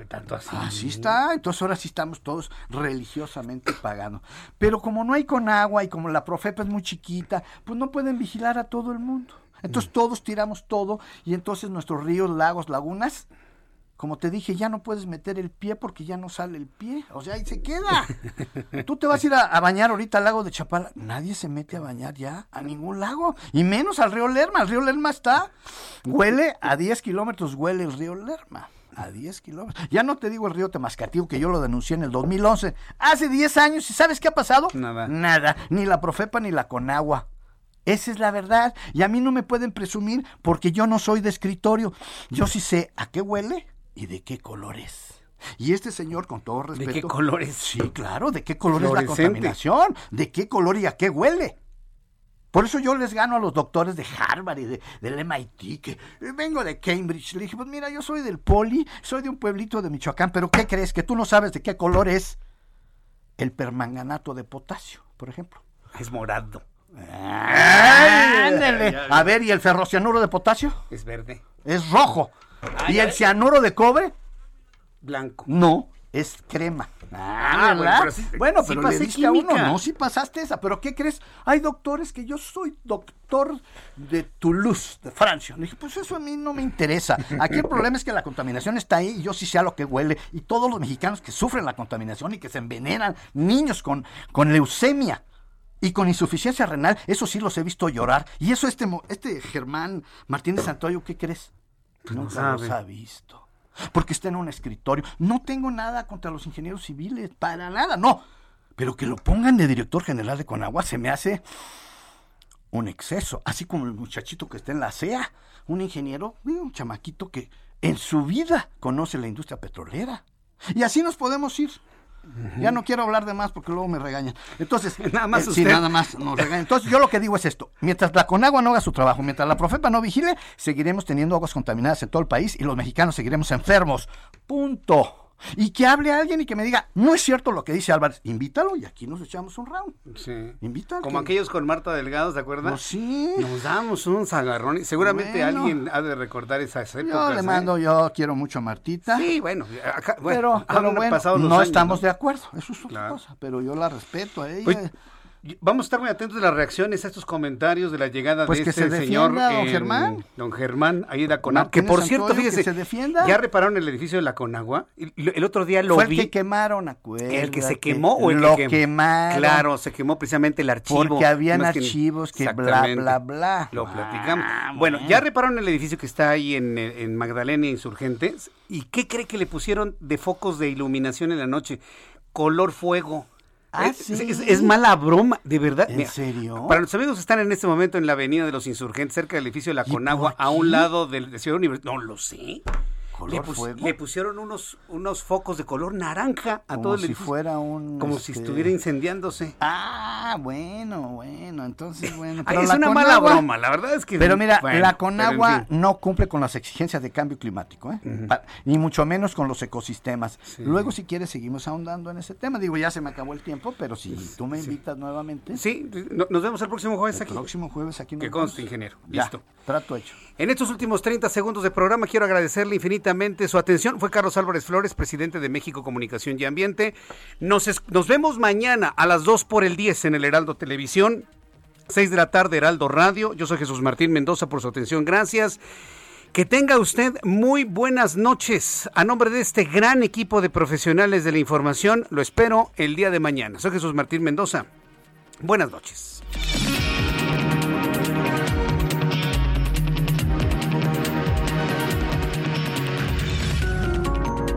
tanto así. Así está. Entonces ahora sí estamos todos religiosamente pagando. Pero como no hay con agua y como la Profepa es muy chiquita, pues no pueden vigilar a todo el mundo. Entonces todos tiramos todo y entonces nuestros ríos, lagos, lagunas, como te dije, ya no puedes meter el pie porque ya no sale el pie. O sea, ahí se queda. Tú te vas a ir a, bañar ahorita al lago de Chapala. Nadie se mete a bañar ya a ningún lago. Y menos al río Lerma. El río Lerma está. Huele a 10 kilómetros, huele el río Lerma. A 10 kilómetros. Ya no te digo el río Temascatío, que yo lo denuncié en el 2011. Hace 10 años. ¿Y sabes qué ha pasado? Nada. Nada. Ni la Profepa ni la Conagua. Esa es la verdad. Y a mí no me pueden presumir porque yo no soy de escritorio. Yo sí sé a qué huele y de qué color es. Y este señor, con todo respeto. ¿De qué colores? Sí, claro, de qué color es la contaminación, de qué color y a qué huele. Por eso yo les gano a los doctores de Harvard y de, del MIT, que vengo de Cambridge. Le dije, pues mira, yo soy del Poli, soy de un pueblito de Michoacán, pero ¿qué crees? Que tú no sabes de qué color es el permanganato de potasio, por ejemplo. Es morado. A ver, ¿y el ferrocianuro de potasio? Es verde. Es rojo. ¿Y el cianuro de cobre? Blanco. No, es crema. Ah, bueno, pero, sí, bueno, pero le diste a uno, no, si pasaste esa, pero ¿qué crees? Hay doctores que yo soy doctor de Toulouse, de Francia. Le dije, pues eso a mí no me interesa. Aquí el problema es que la contaminación está ahí y yo sí sé a lo que huele. Y todos los mexicanos que sufren la contaminación y que se envenenan, niños con, con leucemia, y con insuficiencia renal, eso sí los he visto llorar. Y eso este, este Germán Martínez Santoyo, ¿qué crees? Nunca los ha visto. Porque está en un escritorio. No tengo nada contra los ingenieros civiles, para nada, no. Pero que lo pongan de director general de Conagua se me hace un exceso. Así como el muchachito que está en la CEA, un ingeniero, un chamaquito que en su vida conoce la industria petrolera. Y así nos podemos ir. Ya no quiero hablar de más porque luego me regañan. Entonces, nada más eh, sí, nada más nos regañan. Entonces, yo lo que digo es esto: mientras la Conagua no haga su trabajo, mientras la Profepa no vigile, seguiremos teniendo aguas contaminadas en todo el país y los mexicanos seguiremos enfermos. Punto. Y que hable alguien y que me diga, no es cierto lo que dice Álvarez, invítalo y aquí nos echamos un round. Sí. Invítalo. Como aquellos con Marta Delgado, ¿se acuerdan? Pues sí. Nos damos un agarrón y seguramente Bueno. alguien ha de recordar esas épocas. Yo le ¿eh? mando, yo quiero mucho a Martita. Sí, bueno, acá- bueno, pero, pero bueno, no años, estamos ¿no? de acuerdo, eso es otra Claro. cosa, pero yo la respeto a ella. Vamos a estar muy atentos de las reacciones a estos comentarios de la llegada Pues de que este se señor. don en- Germán. Don Germán, ahí de la Conagua. Que por cierto, fíjese, que se defienda. ya repararon el edificio de la Conagua. El otro día lo Fue el vi. que quemaron, acuérdate. ¿El que se quemó o el Lo que quem- quemaron. Claro, se quemó precisamente el archivo. Porque habían Más que- archivos que bla, bla, bla. Lo platicamos. Ah, bueno, bueno. ya repararon el edificio que está ahí en, en Magdalena Insurgentes. ¿Y qué cree que le pusieron de focos de iluminación en la noche? Color fuego. Ah, es, ¿sí? es- es mala broma, de verdad. ¿En Mira, serio? Para los amigos que están en este momento en la avenida de los Insurgentes, cerca del edificio de la ¿Y Conagua, a un lado del de Ciudad Universitaria. No lo sé. ¿Color Le, pus- fuego? le pusieron unos, unos focos de color naranja a Como todo el si edificio. fuera un, Como si este- estuviera incendiándose. Ah, bueno, bueno, entonces, bueno. Ay, pero es una mala broma, la verdad es que. Pero mira, bueno, la Conagua en fin. no cumple con las exigencias de cambio climático, ¿eh? Ni mucho menos con los ecosistemas. Luego, si quieres, seguimos ahondando en ese tema. Digo, ya se me acabó el tiempo, pero si tú me invitas nuevamente. Sí, no- nos vemos el próximo jueves el aquí. próximo jueves aquí. Que conste, ingeniero. Ya, Listo. trato hecho. En estos últimos 30 segundos de programa quiero agradecerle infinitamente su atención. Fue Carlos Álvarez Flores, presidente de México Comunicación y Ambiente. Nos, vemos mañana a las 2 por el 10 en el Heraldo Televisión. 6 de la tarde, Heraldo Radio. Yo soy Jesús Martín Mendoza por su atención. Gracias. Que tenga usted muy buenas noches. A nombre de este gran equipo de profesionales de la información, lo espero el día de mañana. Soy Jesús Martín Mendoza. Buenas noches.